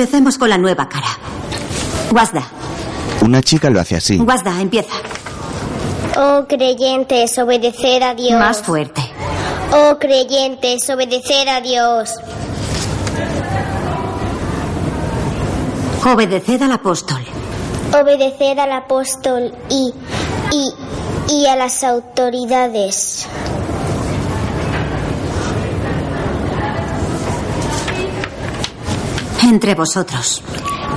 Empecemos con la nueva cara. Guasda, Una chica lo hace así. Guasda, empieza. Oh creyentes, obedeced a Dios. Más fuerte. Oh creyentes, obedeced a Dios. Obedeced al apóstol. Obedeced al apóstol y, y, y a las autoridades. Entre vosotros.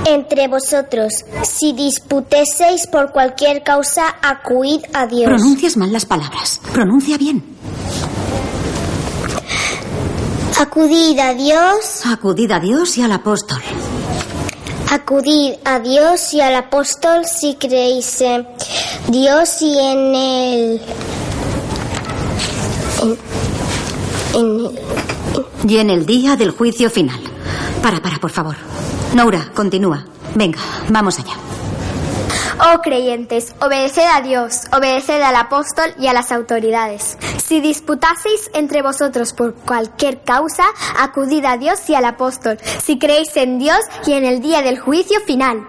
Entre vosotros, si disputeseis por cualquier causa, acudid a Dios. Pronuncias mal las palabras. Pronuncia bien. Acudid a Dios. Acudid a Dios y al apóstol. Acudid a Dios y al apóstol si creéis en Dios y en el. En, en el. Y en el día del juicio final. Para, para, por favor. Noura, continúa. Venga, vamos allá. Oh creyentes, obedeced a Dios, obedeced al apóstol y a las autoridades. Si disputaseis entre vosotros por cualquier causa, acudid a Dios y al apóstol, si creéis en Dios y en el día del juicio final.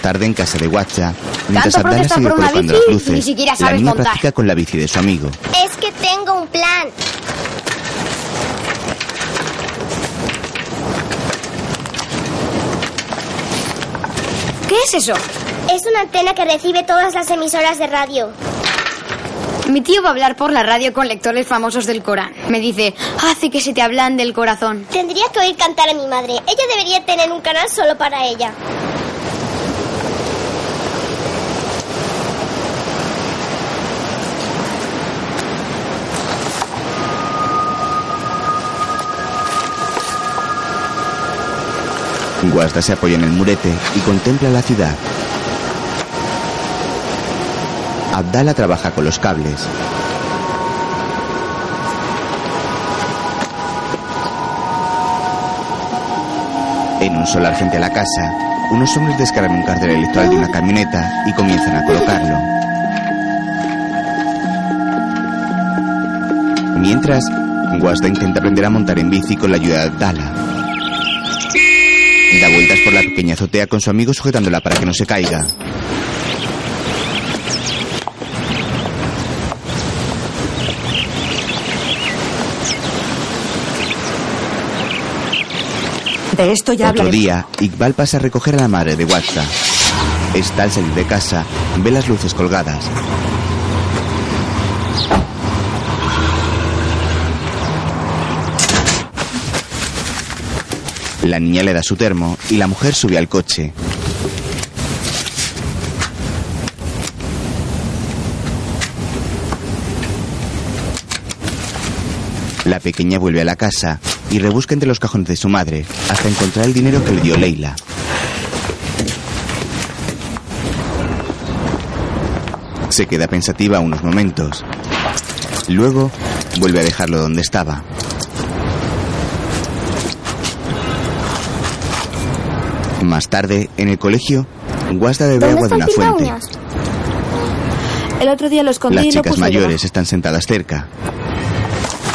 Tarde, en casa de Watcha, mientras Abdala sigue colocando las luces, ni siquiera la niña montar. practica con la bici de su amigo. Es que tengo un plan. ¿Qué es eso? Es una antena que recibe todas las emisoras de radio. Mi tío va a hablar por la radio con lectores famosos del Corán. Me dice, hace que se te hablan del corazón. Tendría que oír cantar a mi madre. Ella debería tener un canal solo para ella. Guasda se apoya en el murete y contempla la ciudad. Abdala trabaja con los cables. En un solar frente a la casa, unos hombres descargan un cartel electoral de una camioneta y comienzan a colocarlo. Mientras, Guasda intenta aprender a montar en bici con la ayuda de Abdala. Da vueltas por la pequeña azotea con su amigo sujetándola para que no se caiga. De esto ya Otro día, Iqbal pasa a recoger a la madre de Watsa. Está al salir de casa, ve las luces colgadas. La niña le da su termo y la mujer sube al coche. La pequeña vuelve a la casa y rebusca entre los cajones de su madre hasta encontrar el dinero que le dio Leila. Se queda pensativa unos momentos. Luego vuelve a dejarlo donde estaba. Más tarde, en el colegio, Guasda bebe agua de una fuente. El otro día lo escondí Las lo chicas mayores están sentadas cerca.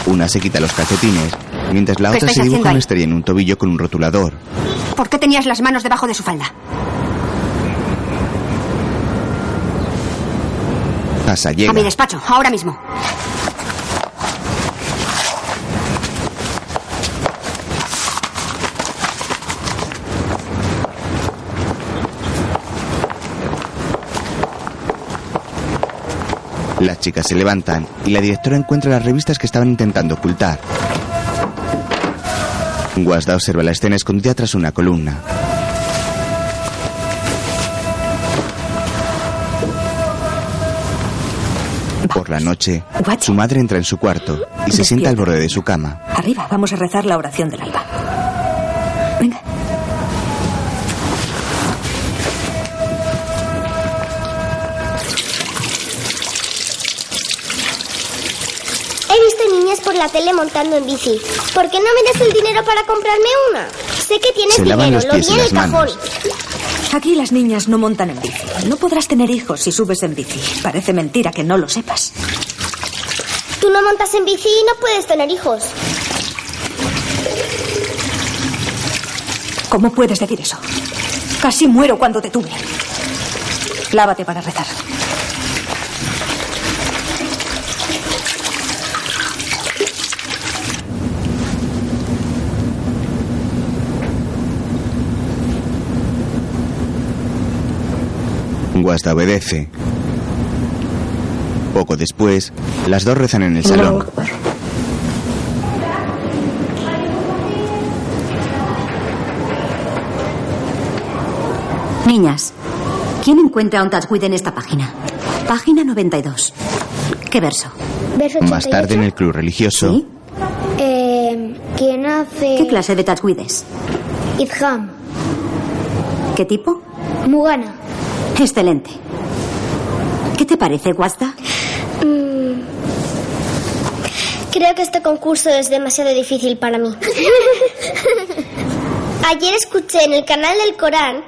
Una se quita los calcetines, mientras la ¿Qué otra se dibuja una estrella en un tobillo con un rotulador. ¿Por qué tenías las manos debajo de su falda? Asa A mi llega. despacho, ahora mismo. Las chicas se levantan y la directora encuentra las revistas que estaban intentando ocultar. Guasda observa la escena escondida tras una columna. Por la noche, su madre entra en su cuarto y se sienta al borde de su cama. Arriba, vamos a rezar la oración del alba. Venga. He visto niñas por la tele montando en bici. ¿Por qué no me das el dinero para comprarme una? Sé que tienes Se dinero, los lo vi en el cajón. Aquí las niñas no montan en bici. No podrás tener hijos si subes en bici. Parece mentira que no lo sepas. Tú no montas en bici y no puedes tener hijos. ¿Cómo puedes decir eso? Casi muero cuando te tuve. Lávate para rezar. Guasda obedece. Poco después, las dos rezan en el salón. Niñas, ¿quién encuentra un Tajwid en esta página? Página 92. ¿Qué verso? Verso Más tarde en el club religioso, Eh, ¿Quién hace...? ¿Qué clase de Tajwid es? Idgham. ¿Qué tipo? Mugana. Excelente. ¿Qué te parece, Guasta? Mm. Creo que este concurso es demasiado difícil para mí. Ayer escuché en el canal del Corán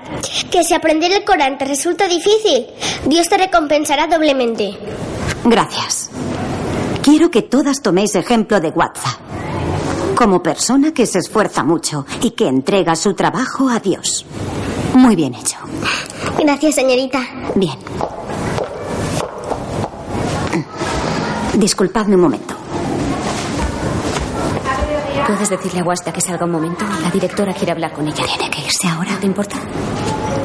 que si aprender el Corán te resulta difícil, Dios te recompensará doblemente. Gracias. Quiero que todas toméis ejemplo de Guatza. Como persona que se esfuerza mucho y que entrega su trabajo a Dios. Muy bien hecho. Gracias, señorita. Bien. Disculpadme un momento. ¿Puedes decirle a Guasta que salga un momento? La directora quiere hablar con ella. Tiene que irse ahora. ¿No te importa?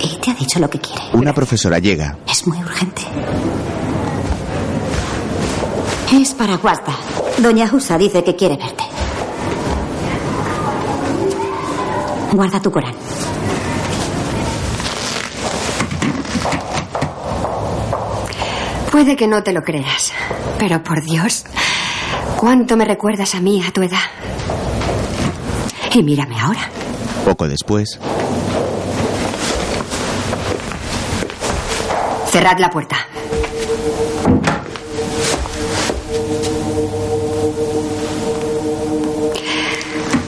Y te ha dicho lo que quiere. una profesora llega. Es muy urgente. Es para Guasta. Doña Husa dice que quiere verte. Guarda tu Corán. Puede que no te lo creas, pero por Dios, ¿cuánto me recuerdas a mí a tu edad? Y mírame ahora. Poco después, Cerrad la puerta.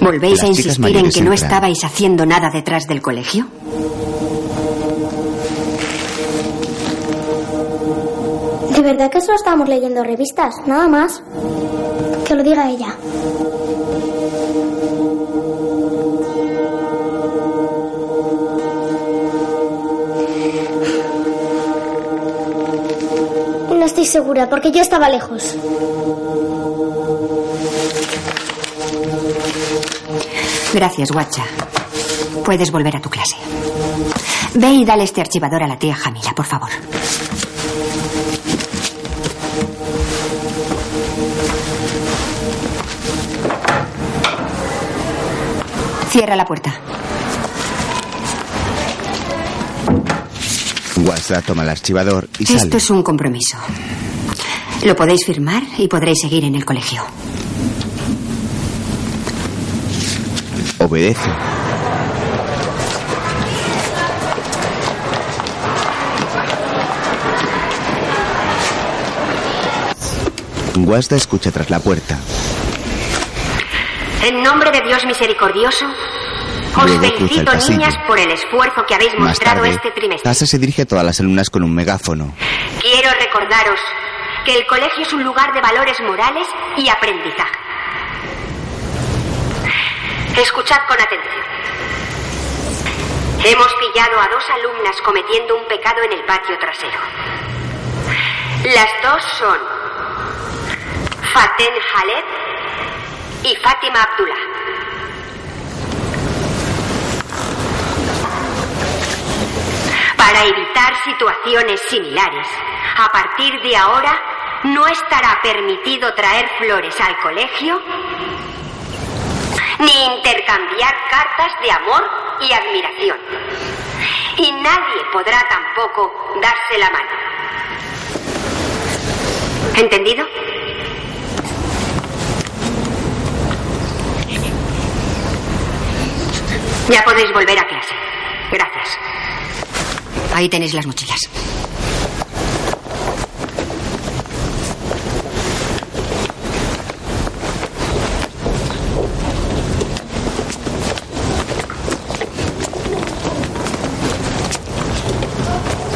¿Volvéis a Las insistir en que no estabais haciendo nada detrás del colegio? Verdad que solo estábamos leyendo revistas? Nada más. Que lo diga ella. No estoy segura, porque yo estaba lejos. Gracias, Guacha. Puedes volver a tu clase. Ve y dale este archivador a la tía Jamila, por favor. Cierra la puerta. Wasra toma el archivador y Esto sale. Esto es un compromiso. Lo podéis firmar y podréis seguir en el colegio. Obedece. Guasta escucha tras la puerta. En nombre de Dios misericordioso, os Luego cruza el felicito, niñas, por el esfuerzo que habéis Más mostrado tarde, este trimestre. Tasa se dirige a todas las alumnas con un megáfono. Quiero recordaros que el colegio es un lugar de valores morales y aprendizaje. Escuchad con atención. Hemos pillado a dos alumnas cometiendo un pecado en el patio trasero. Las dos son Faten Haled y Fátima Abdullah. Para evitar situaciones similares, a partir de ahora no estará permitido traer flores al colegio ni intercambiar cartas de amor y admiración. Y nadie podrá tampoco darse la mano. ¿Entendido? Ya podéis volver a clase. Gracias. Ahí tenéis las mochilas.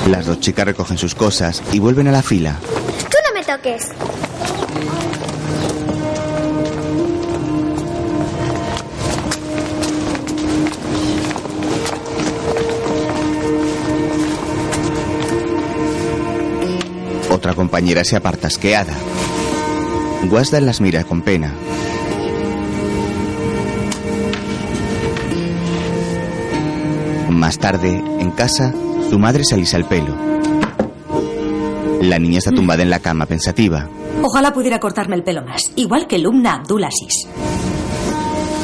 Las dos chicas recogen sus cosas y vuelven a la fila. Tú no me toques. Otra compañera se aparta asqueada. Guasda las mira con pena. Más tarde, en casa, su madre se alisa el pelo. La niña está tumbada en la cama pensativa. Ojalá pudiera cortarme el pelo más, igual que Lumna Abdulaziz.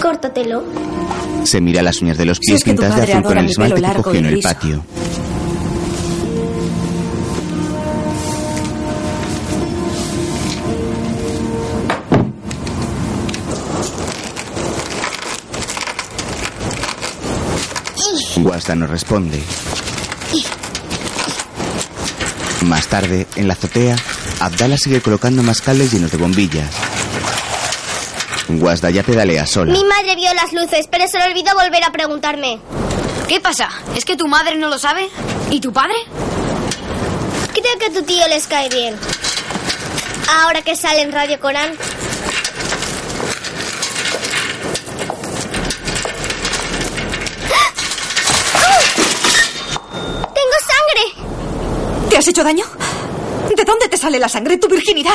Córtatelo. Se mira las uñas de los Si pies es que tu pintadas de padre azul con el mi esmalte pelo que largo cogió en el liso. patio. No responde. Más tarde, en la azotea, Abdala sigue colocando más cables llenos de bombillas. Guasda ya pedalea sola. Mi madre vio las luces, pero se le olvidó volver a preguntarme. ¿Qué pasa? ¿Es que tu madre no lo sabe? ¿Y tu padre? Creo que a tu tío les cae bien. Ahora que sale en Radio Corán. ¡Tengo sangre! ¿Te has hecho daño? ¿De dónde te sale la sangre? ¿Tu virginidad?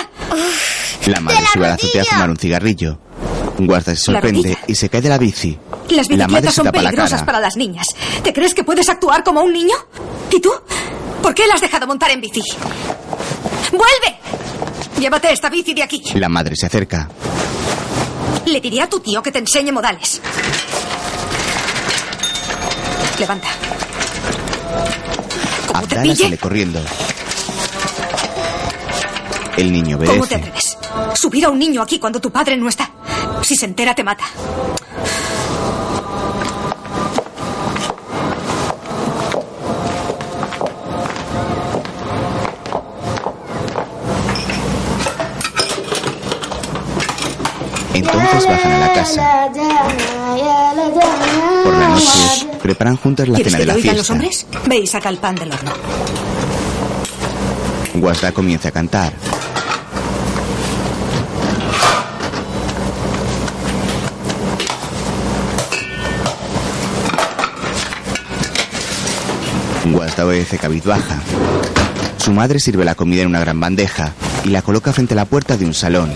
La madre sube a la azotea a fumar un cigarrillo. Guarda se sorprende y se cae de la bici. Las la madre bicicletas son la peligrosas para las niñas. ¿Te crees que puedes actuar como un niño? ¿Y tú? ¿Por qué la has dejado montar en bici? ¡Vuelve! Llévate esta bici de aquí. La madre se acerca. Le diré a tu tío que te enseñe modales. Levanta. ¿Cómo te Abdala pille? sale corriendo. El niño ¿Cómo te obedece. atreves? Subir a un niño aquí cuando tu padre no está. Si se entera, te mata. Entonces bajan a la casa. Preparan juntas la ¿Quieres cena de la oigan los fiesta. hombres? Ve y saca el pan del horno. Guasda comienza a cantar. Guasda obedece cabizbaja. Su madre sirve la comida en una gran bandeja y la coloca frente a la puerta de un salón.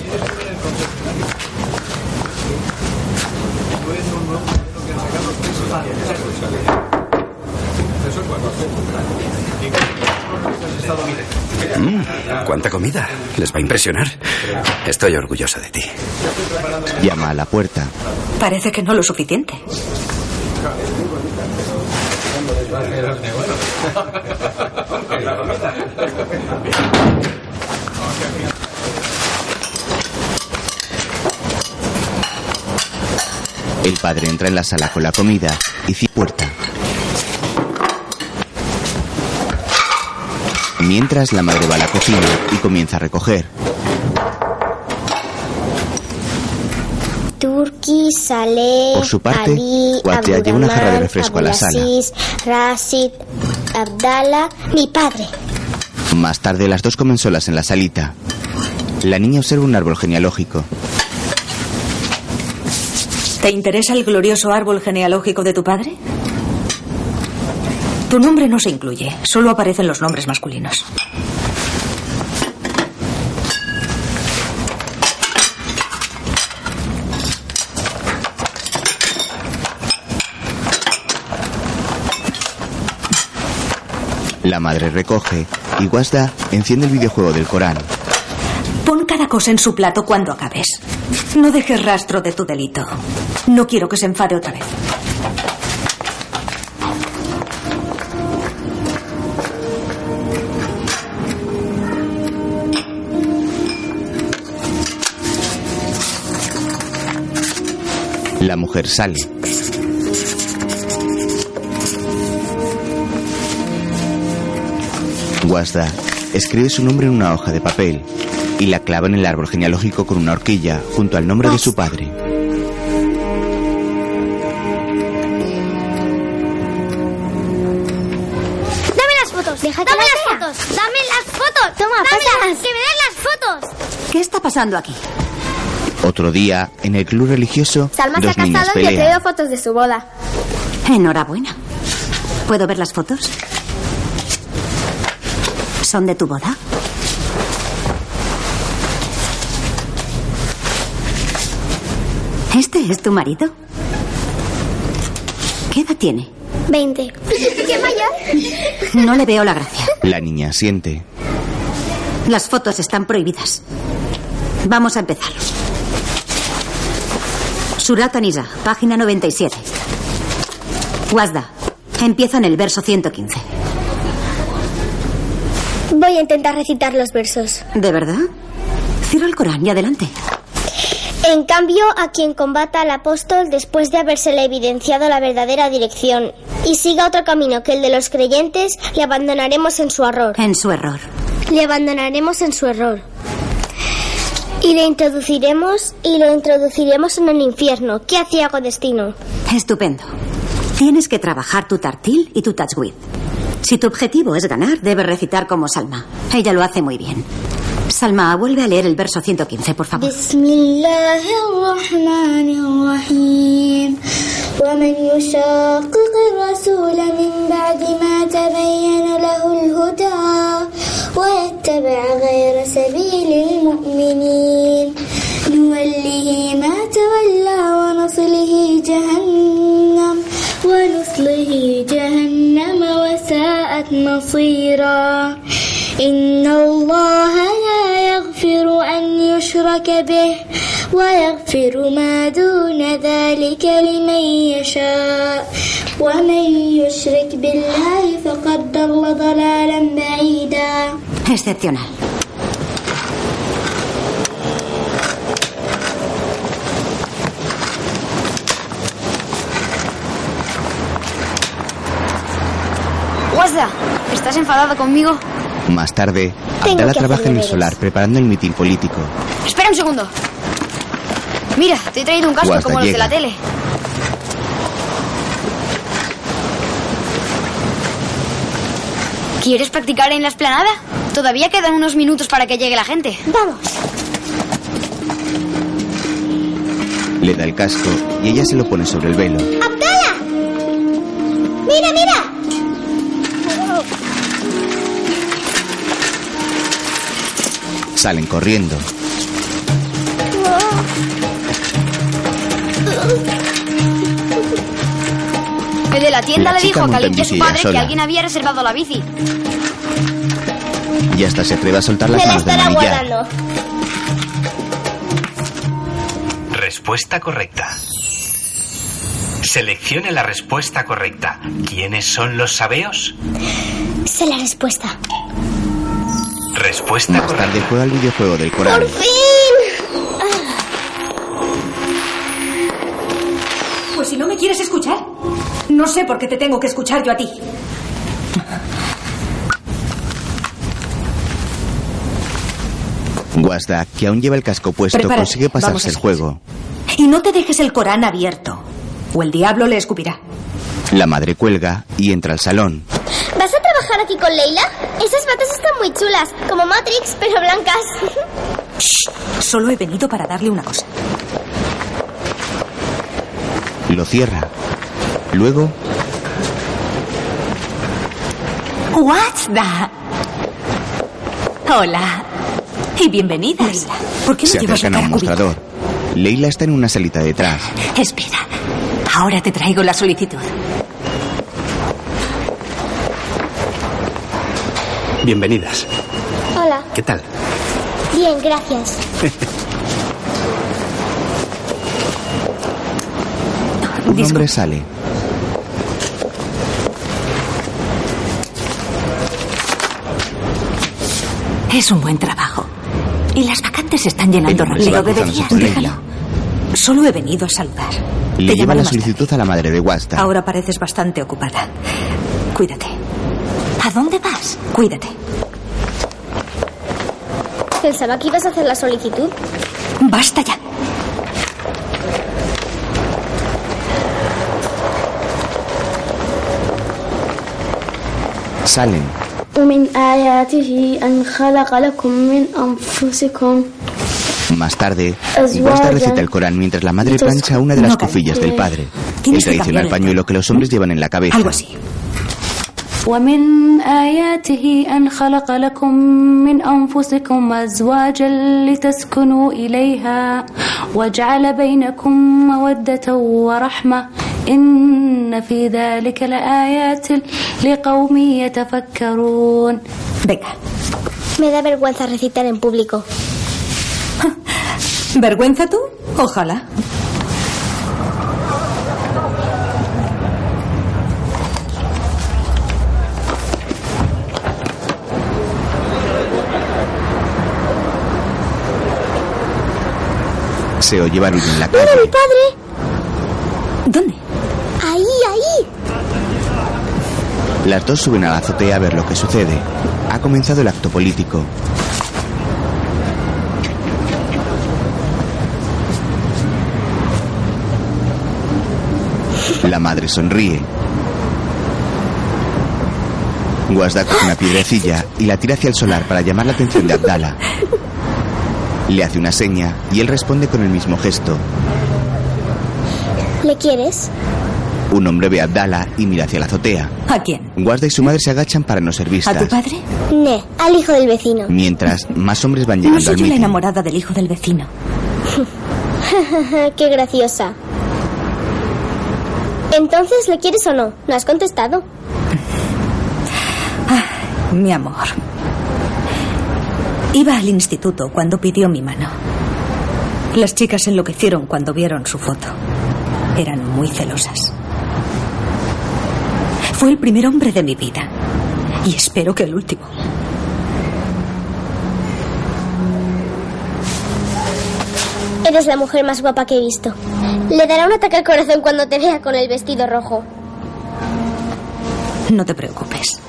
Les va a impresionar. Estoy orgulloso de ti. Llama a la puerta. Parece que no lo suficiente. El padre entra en la sala con la comida y cierra puerta. Mientras la madre va a la cocina y comienza a recoger. Turki, Saleh, Por su parte, Ali, lleva una jarra de refresco a la sala. Abdala, mi padre. Más tarde las dos comen solas en la salita. La niña observa un árbol genealógico. ¿Te interesa el glorioso árbol genealógico de tu padre? Tu nombre no se incluye, solo aparecen los nombres masculinos. La madre recoge y Wasda enciende el videojuego del Corán. Pon cada cosa en su plato cuando acabes. No dejes rastro de tu delito. No quiero que se enfade otra vez. La mujer sale. Wasda escribe su nombre en una hoja de papel y la clava en el árbol genealógico con una horquilla junto al nombre de su padre. Dame las fotos. Deja que Dame las las fotos. Dame las fotos. Toma, pásalas. Que me den las fotos. ¿Qué está pasando aquí? Otro día, en el club religioso, Salma se ha dos niñas casado y he traído fotos de su boda. Enhorabuena. ¿Puedo ver las fotos? ¿Son de tu boda? ¿Este es tu marido? ¿Qué edad tiene? Veinte. ¿Qué mayor? No le veo la gracia. La niña siente. Las fotos están prohibidas. Vamos a empezar. Surat Anisa, página 97. Wasda, empieza en el verso 115. Voy a intentar recitar los versos. ¿De verdad? Cierra el Corán y adelante. En cambio, a quien combata al apóstol después de habérsele evidenciado la verdadera dirección y siga otro camino que el de los creyentes, le abandonaremos en su error. En su error. Le abandonaremos en su error. Y le introduciremos y lo introduciremos en el infierno. ¿Qué hacía Godestino? Estupendo. Tienes que trabajar tu tartil y tu touchwit. Si tu objetivo es ganar, debes recitar como Salma. Ella lo hace muy bien. Salma, vuelve a leer el verso 115, por favor. ومن يشاقق الرسول من بعد ما تبين له الهدى ويتبع غير سبيل المؤمنين. نوله ما تولى ونصله جهنم ونصله جهنم وساءت مصيرا. إن الله يغفر أن يشرك به ويغفر ما دون ذلك لمن يشاء ومن يشرك بالله فقد ضل ضلالا بعيدا Excepcional. ¿estás enfadado conmigo? Más tarde, Abdala trabaja en el solar preparando el mitin político. Espera un segundo. Mira, te he traído un casco como los de la tele. ¿Quieres practicar en la esplanada? Todavía quedan unos minutos para que llegue la gente. Vamos. Le da el casco y ella se lo pone sobre el velo. Salen corriendo. El de la tienda La le dijo y a su padre que alguien había reservado la bici. Y hasta se atreve a soltar las Me la manos manillar. guardando. Respuesta correcta. Seleccione la respuesta correcta. ¿Quiénes son los sabeos? Sé la respuesta. Respuesta Más tarde juega el videojuego del Corán. ¡Por fin! Pues si no me quieres escuchar, no sé por qué te tengo que escuchar yo a ti. Guasda, que aún lleva el casco puesto, Prepárate, consigue pasarse el juego. Y no te dejes el Corán abierto, o el diablo le escupirá. La madre cuelga y entra al salón. ¿Vas a trabajar aquí con Leila? Esas batas están muy chulas, como Matrix, pero blancas. Solo he venido para darle una cosa. Lo cierra. Luego, What's that? Hola. Y bienvenidas. ¿Por qué se acercan a un mostrador. Leila está en una salita detrás. Espera. Ahora te traigo la solicitud. Bienvenidas. Hola. ¿Qué tal? Bien, gracias. Un hombre sale. Es un buen trabajo. Y las vacantes se están llenando rápido. Deberías. Déjalo. Solo he venido a saludar. Le Te lleva la tarde. solicitud a la madre de Guasta. Ahora pareces bastante ocupada. Cuídate. ¿A dónde vas? Cuídate. Pensaba que ibas a hacer la solicitud. Basta ya. Salen. Más tarde, Wasta recita el Corán mientras la madre plancha una de las no, cofillas del padre. El tradicional pañuelo que los hombres llevan en la cabeza. Algo así. ومن آياته أن خلق لكم من أنفسكم أزواجا لتسكنوا إليها وجعل بينكم مودة ورحمة إن في ذلك لآيات لقوم يتفكرون Venga. Me da vergüenza recitar en público. ¿Vergüenza tú? Ojalá. Oye barullo en la ¡Mira, calle. mi padre! ¿Dónde? Ahí, ahí. Las dos suben a la azotea a ver lo que sucede. Ha comenzado el acto político. La madre sonríe. Guasda coge una piedrecilla y la tira hacia el solar para llamar la atención de Abdala. Le hace una seña y él responde con el mismo gesto. ¿Le quieres? Un hombre ve a Abdala y mira hacia la azotea. ¿A quién? Guasda y su madre se agachan para no ser ¿A vistas. tu padre? Ne, al hijo del vecino. Mientras, más hombres van No llegando soy al yo la enamorada del hijo del vecino. Qué graciosa. Entonces, ¿le quieres o no? ¿No has contestado? Mi amor. Iba al instituto cuando pidió mi mano. Las chicas enloquecieron cuando vieron su foto. Eran muy celosas. Fue el primer hombre de mi vida. Y espero que el último. Eres la mujer más guapa que he visto. Le dará un ataque al corazón cuando te vea con el vestido rojo. No te preocupes.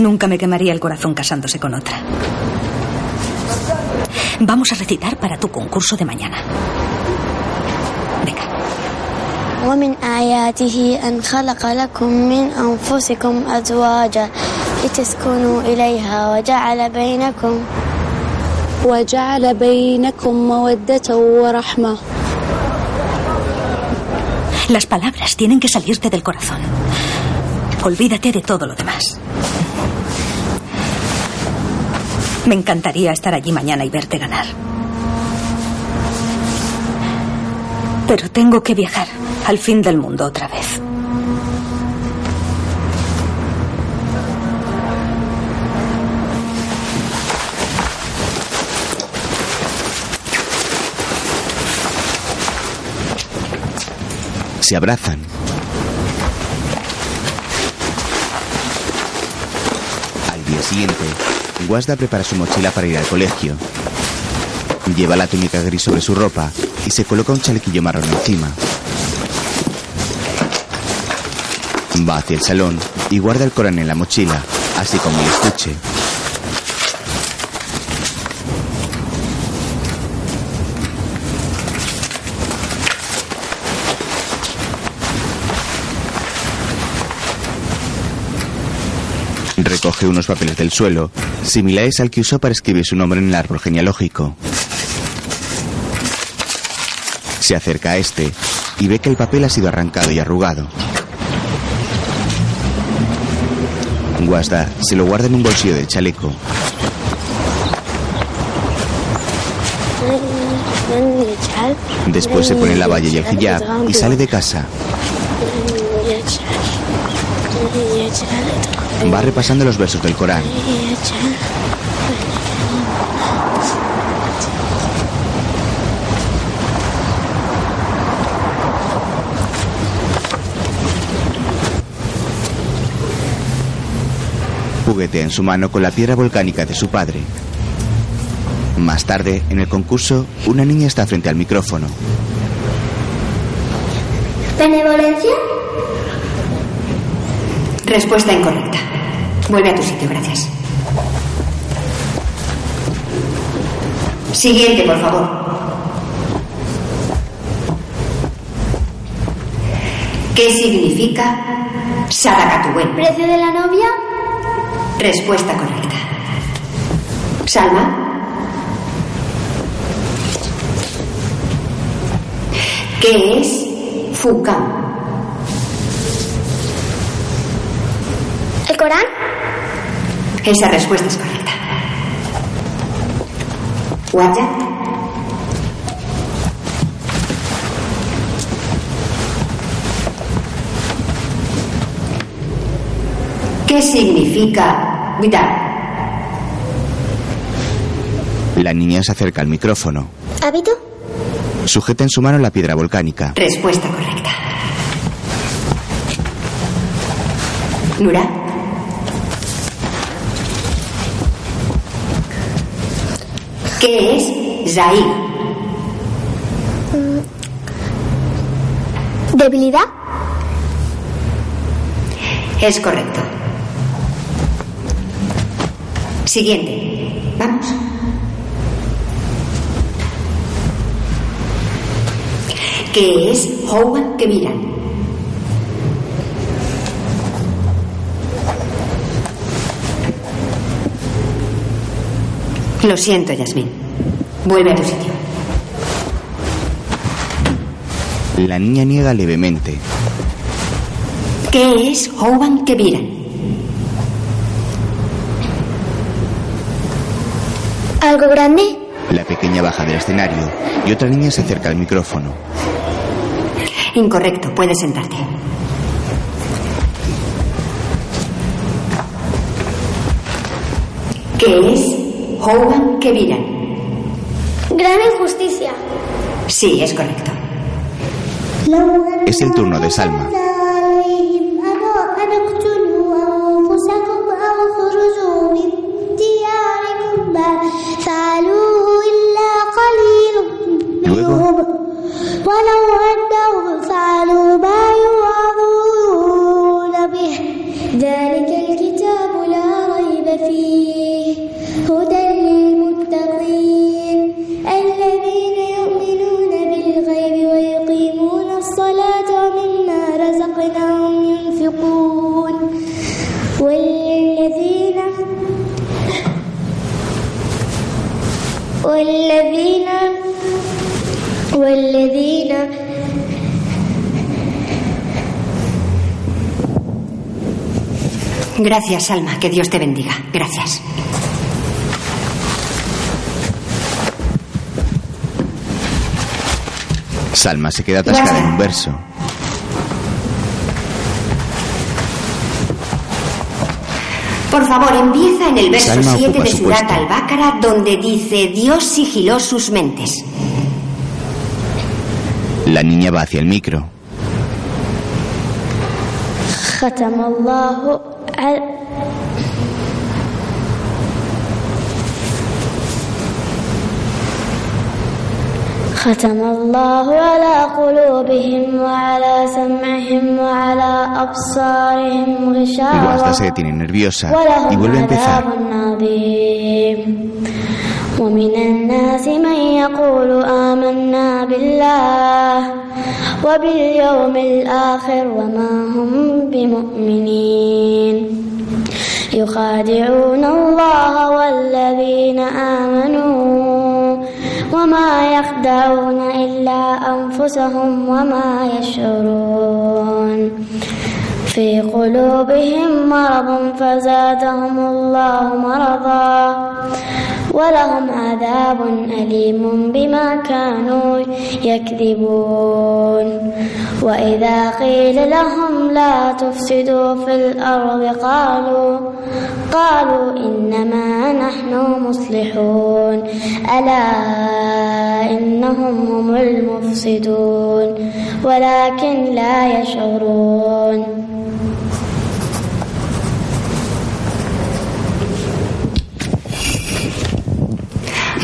Nunca me quemaría el corazón casándose con otra. Vamos a recitar para tu concurso de mañana. ومن آياته أن خلق لكم من أنفسكم أزواجا لتسكنوا إليها وجعل بينكم وجعل بينكم مودة ورحمة Las palabras tienen que salirte del corazón. Olvídate de todo lo demás. Me encantaría estar allí mañana y verte ganar. Pero tengo que viajar al fin del mundo otra vez. Se abrazan. siguiente, Guasda prepara su mochila para ir al colegio. Lleva la túnica gris sobre su ropa y se coloca un chalequillo marrón encima. Va hacia el salón y guarda el Corán en la mochila, así como el estuche. Recoge unos papeles del suelo, similares al que usó para escribir su nombre en el árbol genealógico. Se acerca a este y ve que el papel ha sido arrancado y arrugado. Guasda se lo guarda en un bolsillo del chaleco. Después se pone la valla y el hijab y sale de casa. Va repasando los versos del Corán. Juguetea en su mano con la piedra volcánica de su padre. Más tarde, en el concurso, una niña está frente al micrófono. ¿Benevolencia? Respuesta incorrecta. Vuelve a tu sitio, gracias. Siguiente, por favor. ¿Qué significa Sadakatuen? ¿Precio de la novia? Respuesta correcta. Salma. ¿Qué es Fukam? Corán? Esa respuesta es correcta. Waya. ¿Qué significa Vidal? La niña se acerca al micrófono. ¿Hábito? Sujeta en su mano la piedra volcánica. Respuesta correcta. Nura. ¿Qué es Zair? ¿Debilidad? Es correcto. Siguiente. Vamos. ¿Qué es Howard que miran? Lo siento, Yasmín. Vuelve a tu sitio. La niña niega levemente. ¿Qué es Howan Keviran? ¿Algo grande? La pequeña baja del escenario y otra niña se acerca al micrófono. Incorrecto, puedes sentarte. ¿Qué es Howan Keviran? Gran injusticia. Sí, es correcto. Es el turno de Salma. والذين والذين Gracias, Salma. Que Dios te bendiga. Gracias. Salma se queda atascada en un verso. Por favor, empieza en el verso Salma 7 ocupa de su Surat al-Baqarah, donde dice: Dios sigiló sus mentes. La niña va hacia el micro. ختم الله على قلوبهم وعلى سمعهم وعلى أبصارهم غشاوة. Se detiene nerviosa y ولهم vuelve a empezar. ومن الناس من يقول آمنا بالله وباليوم الآخر وما هم بمؤمنين. يخادعون الله والذين آمنوا وما يخدعون إلا أنفسهم وما يشعرون. في قلوبهم مرض فزادهم الله مرضا. ولهم عذاب أليم بما كانوا يكذبون. وإذا قيل لهم لا تفسدوا في الأرض قالوا قالوا إنما نحن مصلحون. ألا إنهم هم المفسدون. ولكن لا يشعرون.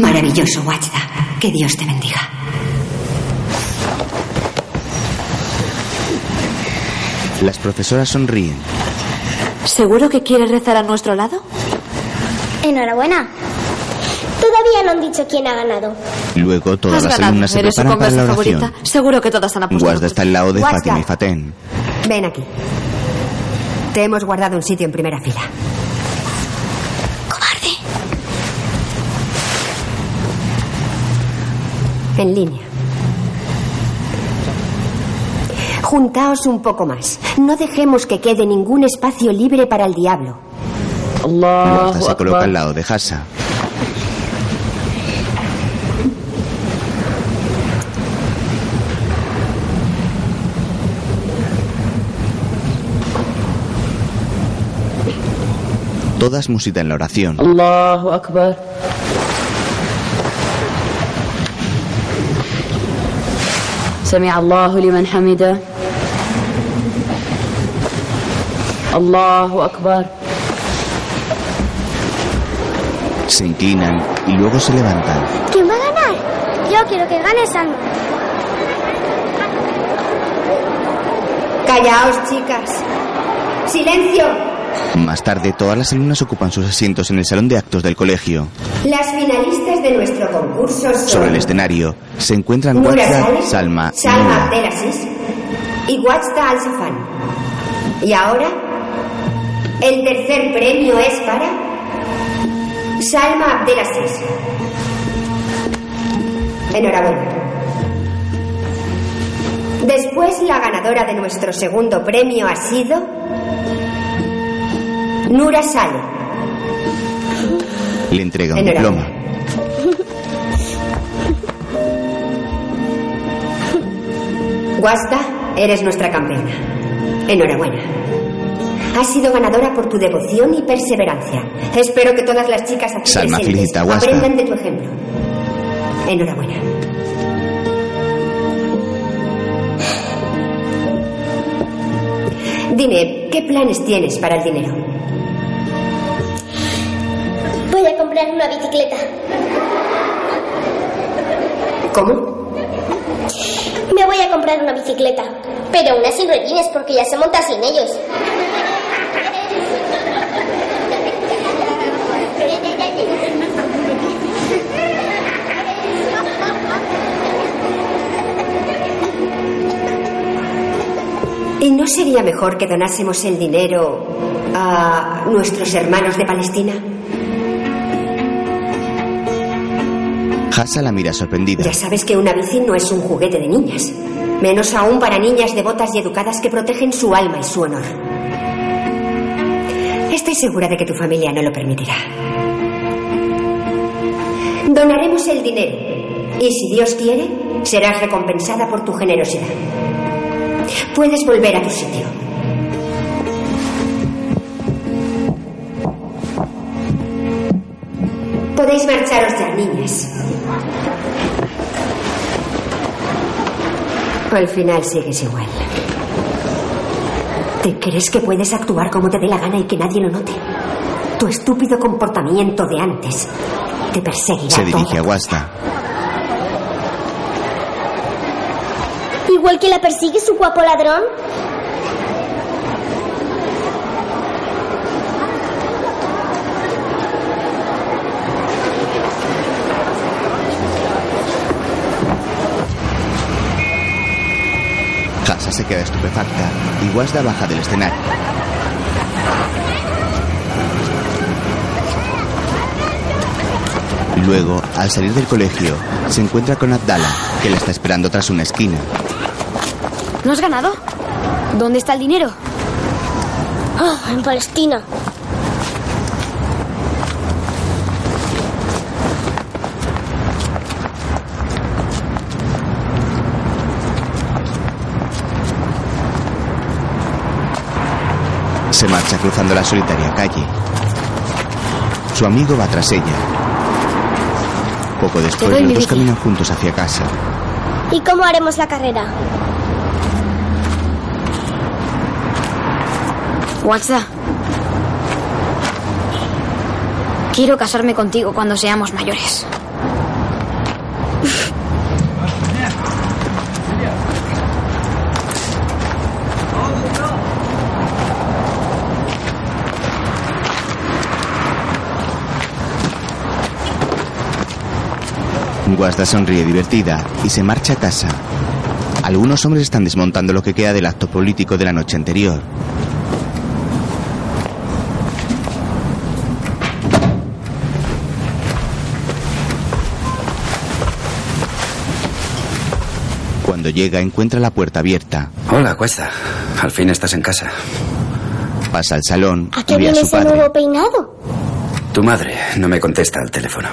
Maravilloso, Watchda. Que Dios te bendiga. Las profesoras sonríen. ¿Seguro que quieres rezar a nuestro lado? Enhorabuena. Todavía no han dicho quién ha ganado. Luego todas Has las ganado. alumnas se Eres su preparan para la conversa oración. favorita. Seguro que todas han apostado. Guarda está al lado de Guasda. Fátima y Fatén. Ven aquí. Te hemos guardado un sitio en primera fila. en línea. Juntaos un poco más. No dejemos que quede ningún espacio libre para el diablo. Marta se coloca al lado de Hassa. Todas musitan la oración. Allahu Akbar. سمع الله لمن حمده الله أكبر Se inclinan y luego se levantan. ¿Quién va a ganar? Yo quiero que gane Salma. Callaos, chicas. Silencio. Más tarde, todas las alumnas ocupan sus asientos en el salón de actos del colegio. Las finalistas de nuestro concurso son Sobre el escenario se encuentran Saleh, Salma Salma. Abdelaziz y Watsta Al-Safan. Y ahora, el tercer premio es para Salma Abdelaziz. Enhorabuena. Después, la ganadora de nuestro segundo premio ha sido Nura Saleh. Le entrega un diploma. Guasta, eres nuestra campeona. Enhorabuena. Has sido ganadora por tu devoción y perseverancia. Espero que todas las chicas aquí Salma presentes felicita a Guasta. aprendan de tu ejemplo. Enhorabuena. Dime, ¿qué planes tienes para el dinero? Voy a comprar una bicicleta. ¿Cómo? Me voy a comprar una bicicleta. Pero una sin porque ya se monta sin ellos. ¿Y no sería mejor que donásemos el dinero a nuestros hermanos de Palestina? Hassa la mira sorprendida. Ya sabes que una bici no es un juguete de niñas. Menos aún para niñas devotas y educadas que protegen su alma y su honor. Estoy segura de que tu familia no lo permitirá. Donaremos el dinero. Y si Dios quiere, serás recompensada por tu generosidad. Puedes volver a tu sitio. Podéis marcharos ya, niñas. Al final sigues igual. ¿Te crees que puedes actuar como te dé la gana y que nadie lo note? Tu estúpido comportamiento de antes te perseguirá. Se dirige a Wasta. Igual que la persigue su guapo ladrón. Se queda estupefacta y Wasda baja del escenario. Luego, al salir del colegio, se encuentra con Abdala, que la está esperando tras una esquina. ¿No has ganado? ¿Dónde está el dinero? Ah, en Palestina. Se marcha cruzando la solitaria calle. Su amigo va tras ella. Poco después, los dos bici. caminan juntos hacia casa. ¿Y cómo haremos la carrera? Watsa. Quiero casarme contigo cuando seamos mayores. Guasda sonríe divertida y se marcha a casa. Algunos hombres están desmontando lo que queda del acto político de la noche anterior. Cuando llega encuentra la puerta abierta. Hola, Cuesta. Al fin estás en casa. Pasa al salón ¿A y qué ve a viene su ese padre. nuevo peinado? Tu madre no me contesta al teléfono.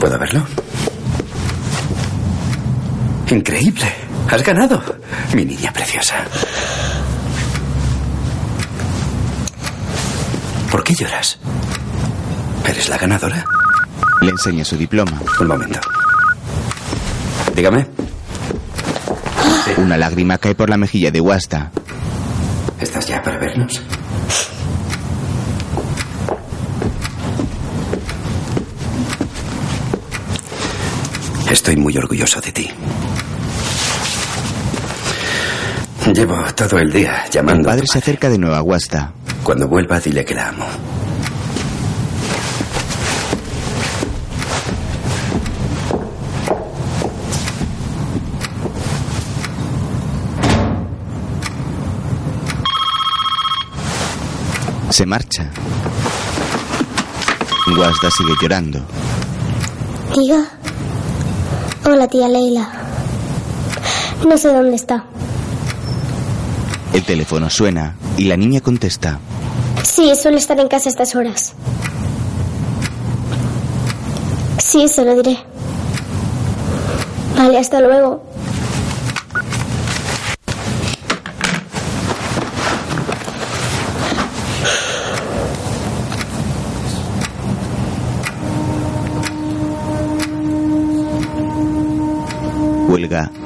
¿Puedo verlo? Increíble. Has ganado. Mi niña preciosa. ¿Por qué lloras? ¿Eres la ganadora? Le enseña su diploma. Un momento. Dígame. Una lágrima cae por la mejilla de Wasta. ¿Estás ya para vernos? Estoy muy orgulloso de ti. Llevo todo el día llamando. padre se acerca de nuevo a Wasta. Cuando vuelva, dile que la amo. Se marcha. Wasta sigue llorando. Diga. Hola, tía Leila. No sé dónde está. El teléfono suena y la niña contesta. Sí, suele estar en casa a estas horas. Sí, se lo diré. Vale, hasta luego.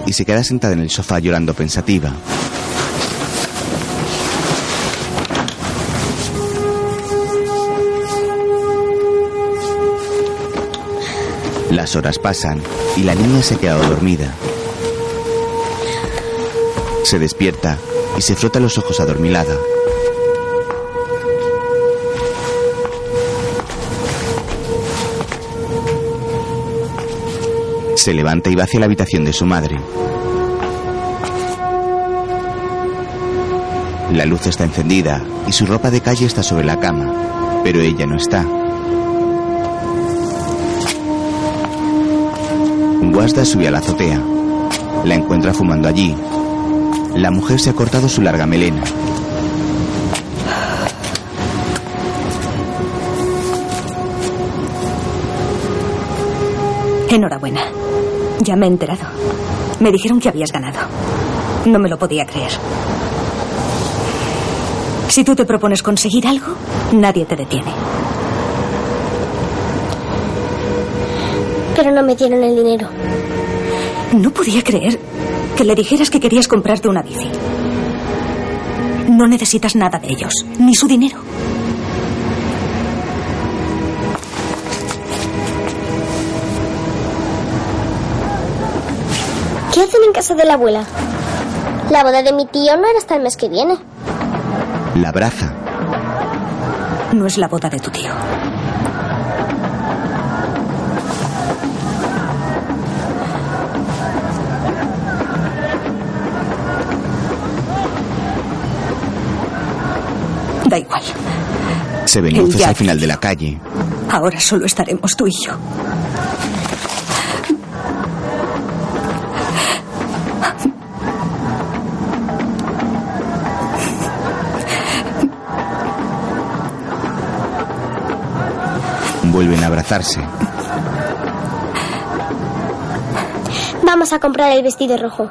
Y se queda sentada en el sofá llorando pensativa. Las horas pasan y la niña se ha quedado dormida. Se despierta y se frota los ojos adormilada. Se levanta y va hacia la habitación de su madre. La luz está encendida y su ropa de calle está sobre la cama, pero ella no está. Guasda sube a la azotea. La encuentra fumando allí. La mujer se ha cortado su larga melena. Enhorabuena. Ya me he enterado. Me dijeron que habías ganado. No me lo podía creer. Si tú te propones conseguir algo, nadie te detiene. Pero no me dieron el dinero. No podía creer que le dijeras que querías comprarte una bici. No necesitas nada de ellos, ni su dinero. Casa de la abuela? La boda de mi tío no era hasta el mes que viene. La abraza. No es la boda de tu tío. Da igual. Se ven El luces al final de la calle. Ahora solo estaremos tú y yo. Abrazarse. Vamos a comprar el vestido rojo.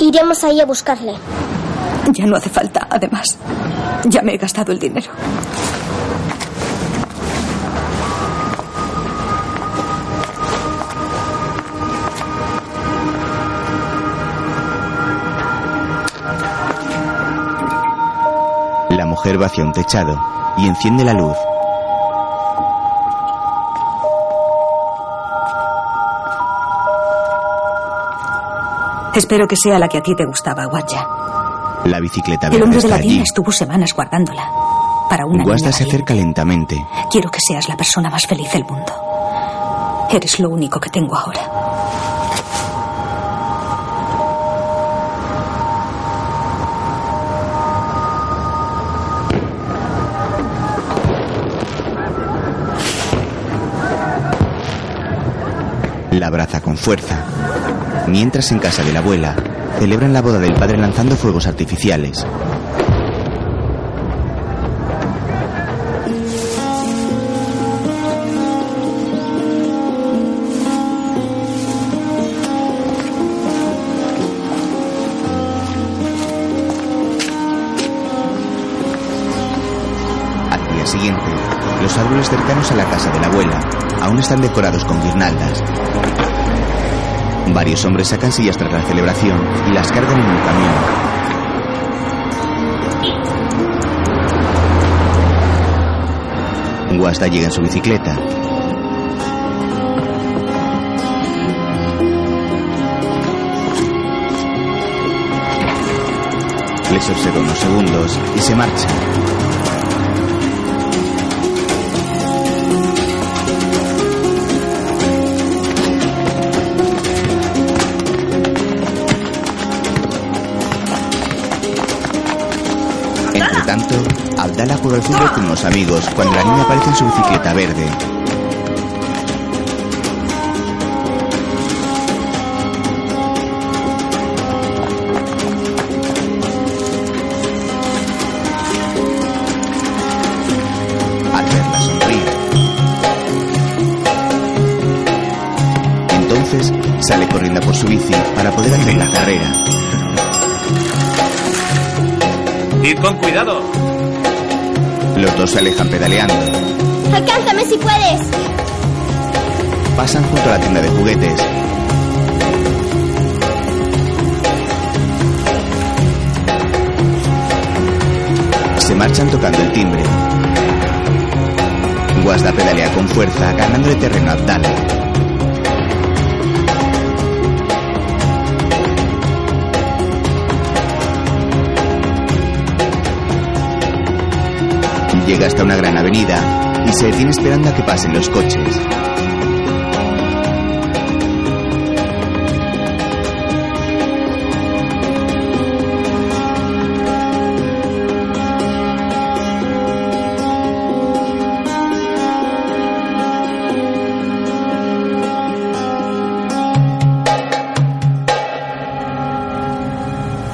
Iremos ahí a buscarle. Ya no hace falta, además. Ya me he gastado el dinero. La mujer va hacia un techado y enciende la luz. Espero que sea la que a ti te gustaba, Guacha. La bicicleta El verde hombre de la tienda allí. estuvo semanas guardándola. Para una Guasta se acerca lentamente. Quiero que seas la persona más feliz del mundo. Eres lo único que tengo ahora. La abraza con fuerza. Mientras en casa de la abuela, celebran la boda del padre lanzando fuegos artificiales. Al día siguiente, los árboles cercanos a la casa de la abuela aún están decorados con guirnaldas. Varios hombres sacan sillas tras la celebración y las cargan en un camión. Guasta llega en su bicicleta. Les observa unos segundos y se marcha. Abdala juega al fútbol con unos amigos cuando la niña aparece en su bicicleta verde. Al verla sonríe. Entonces sale corriendo por su bici para poder hacer la carrera. Id con cuidado. Los dos se alejan pedaleando. ¡Alcánzame si puedes! Pasan junto a la tienda de juguetes. Se marchan tocando el timbre. Guasda pedalea con fuerza, ganándole terreno a Abdala. Llega hasta una gran avenida y se detiene esperando a que pasen los coches.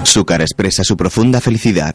Su cara expresa su profunda felicidad.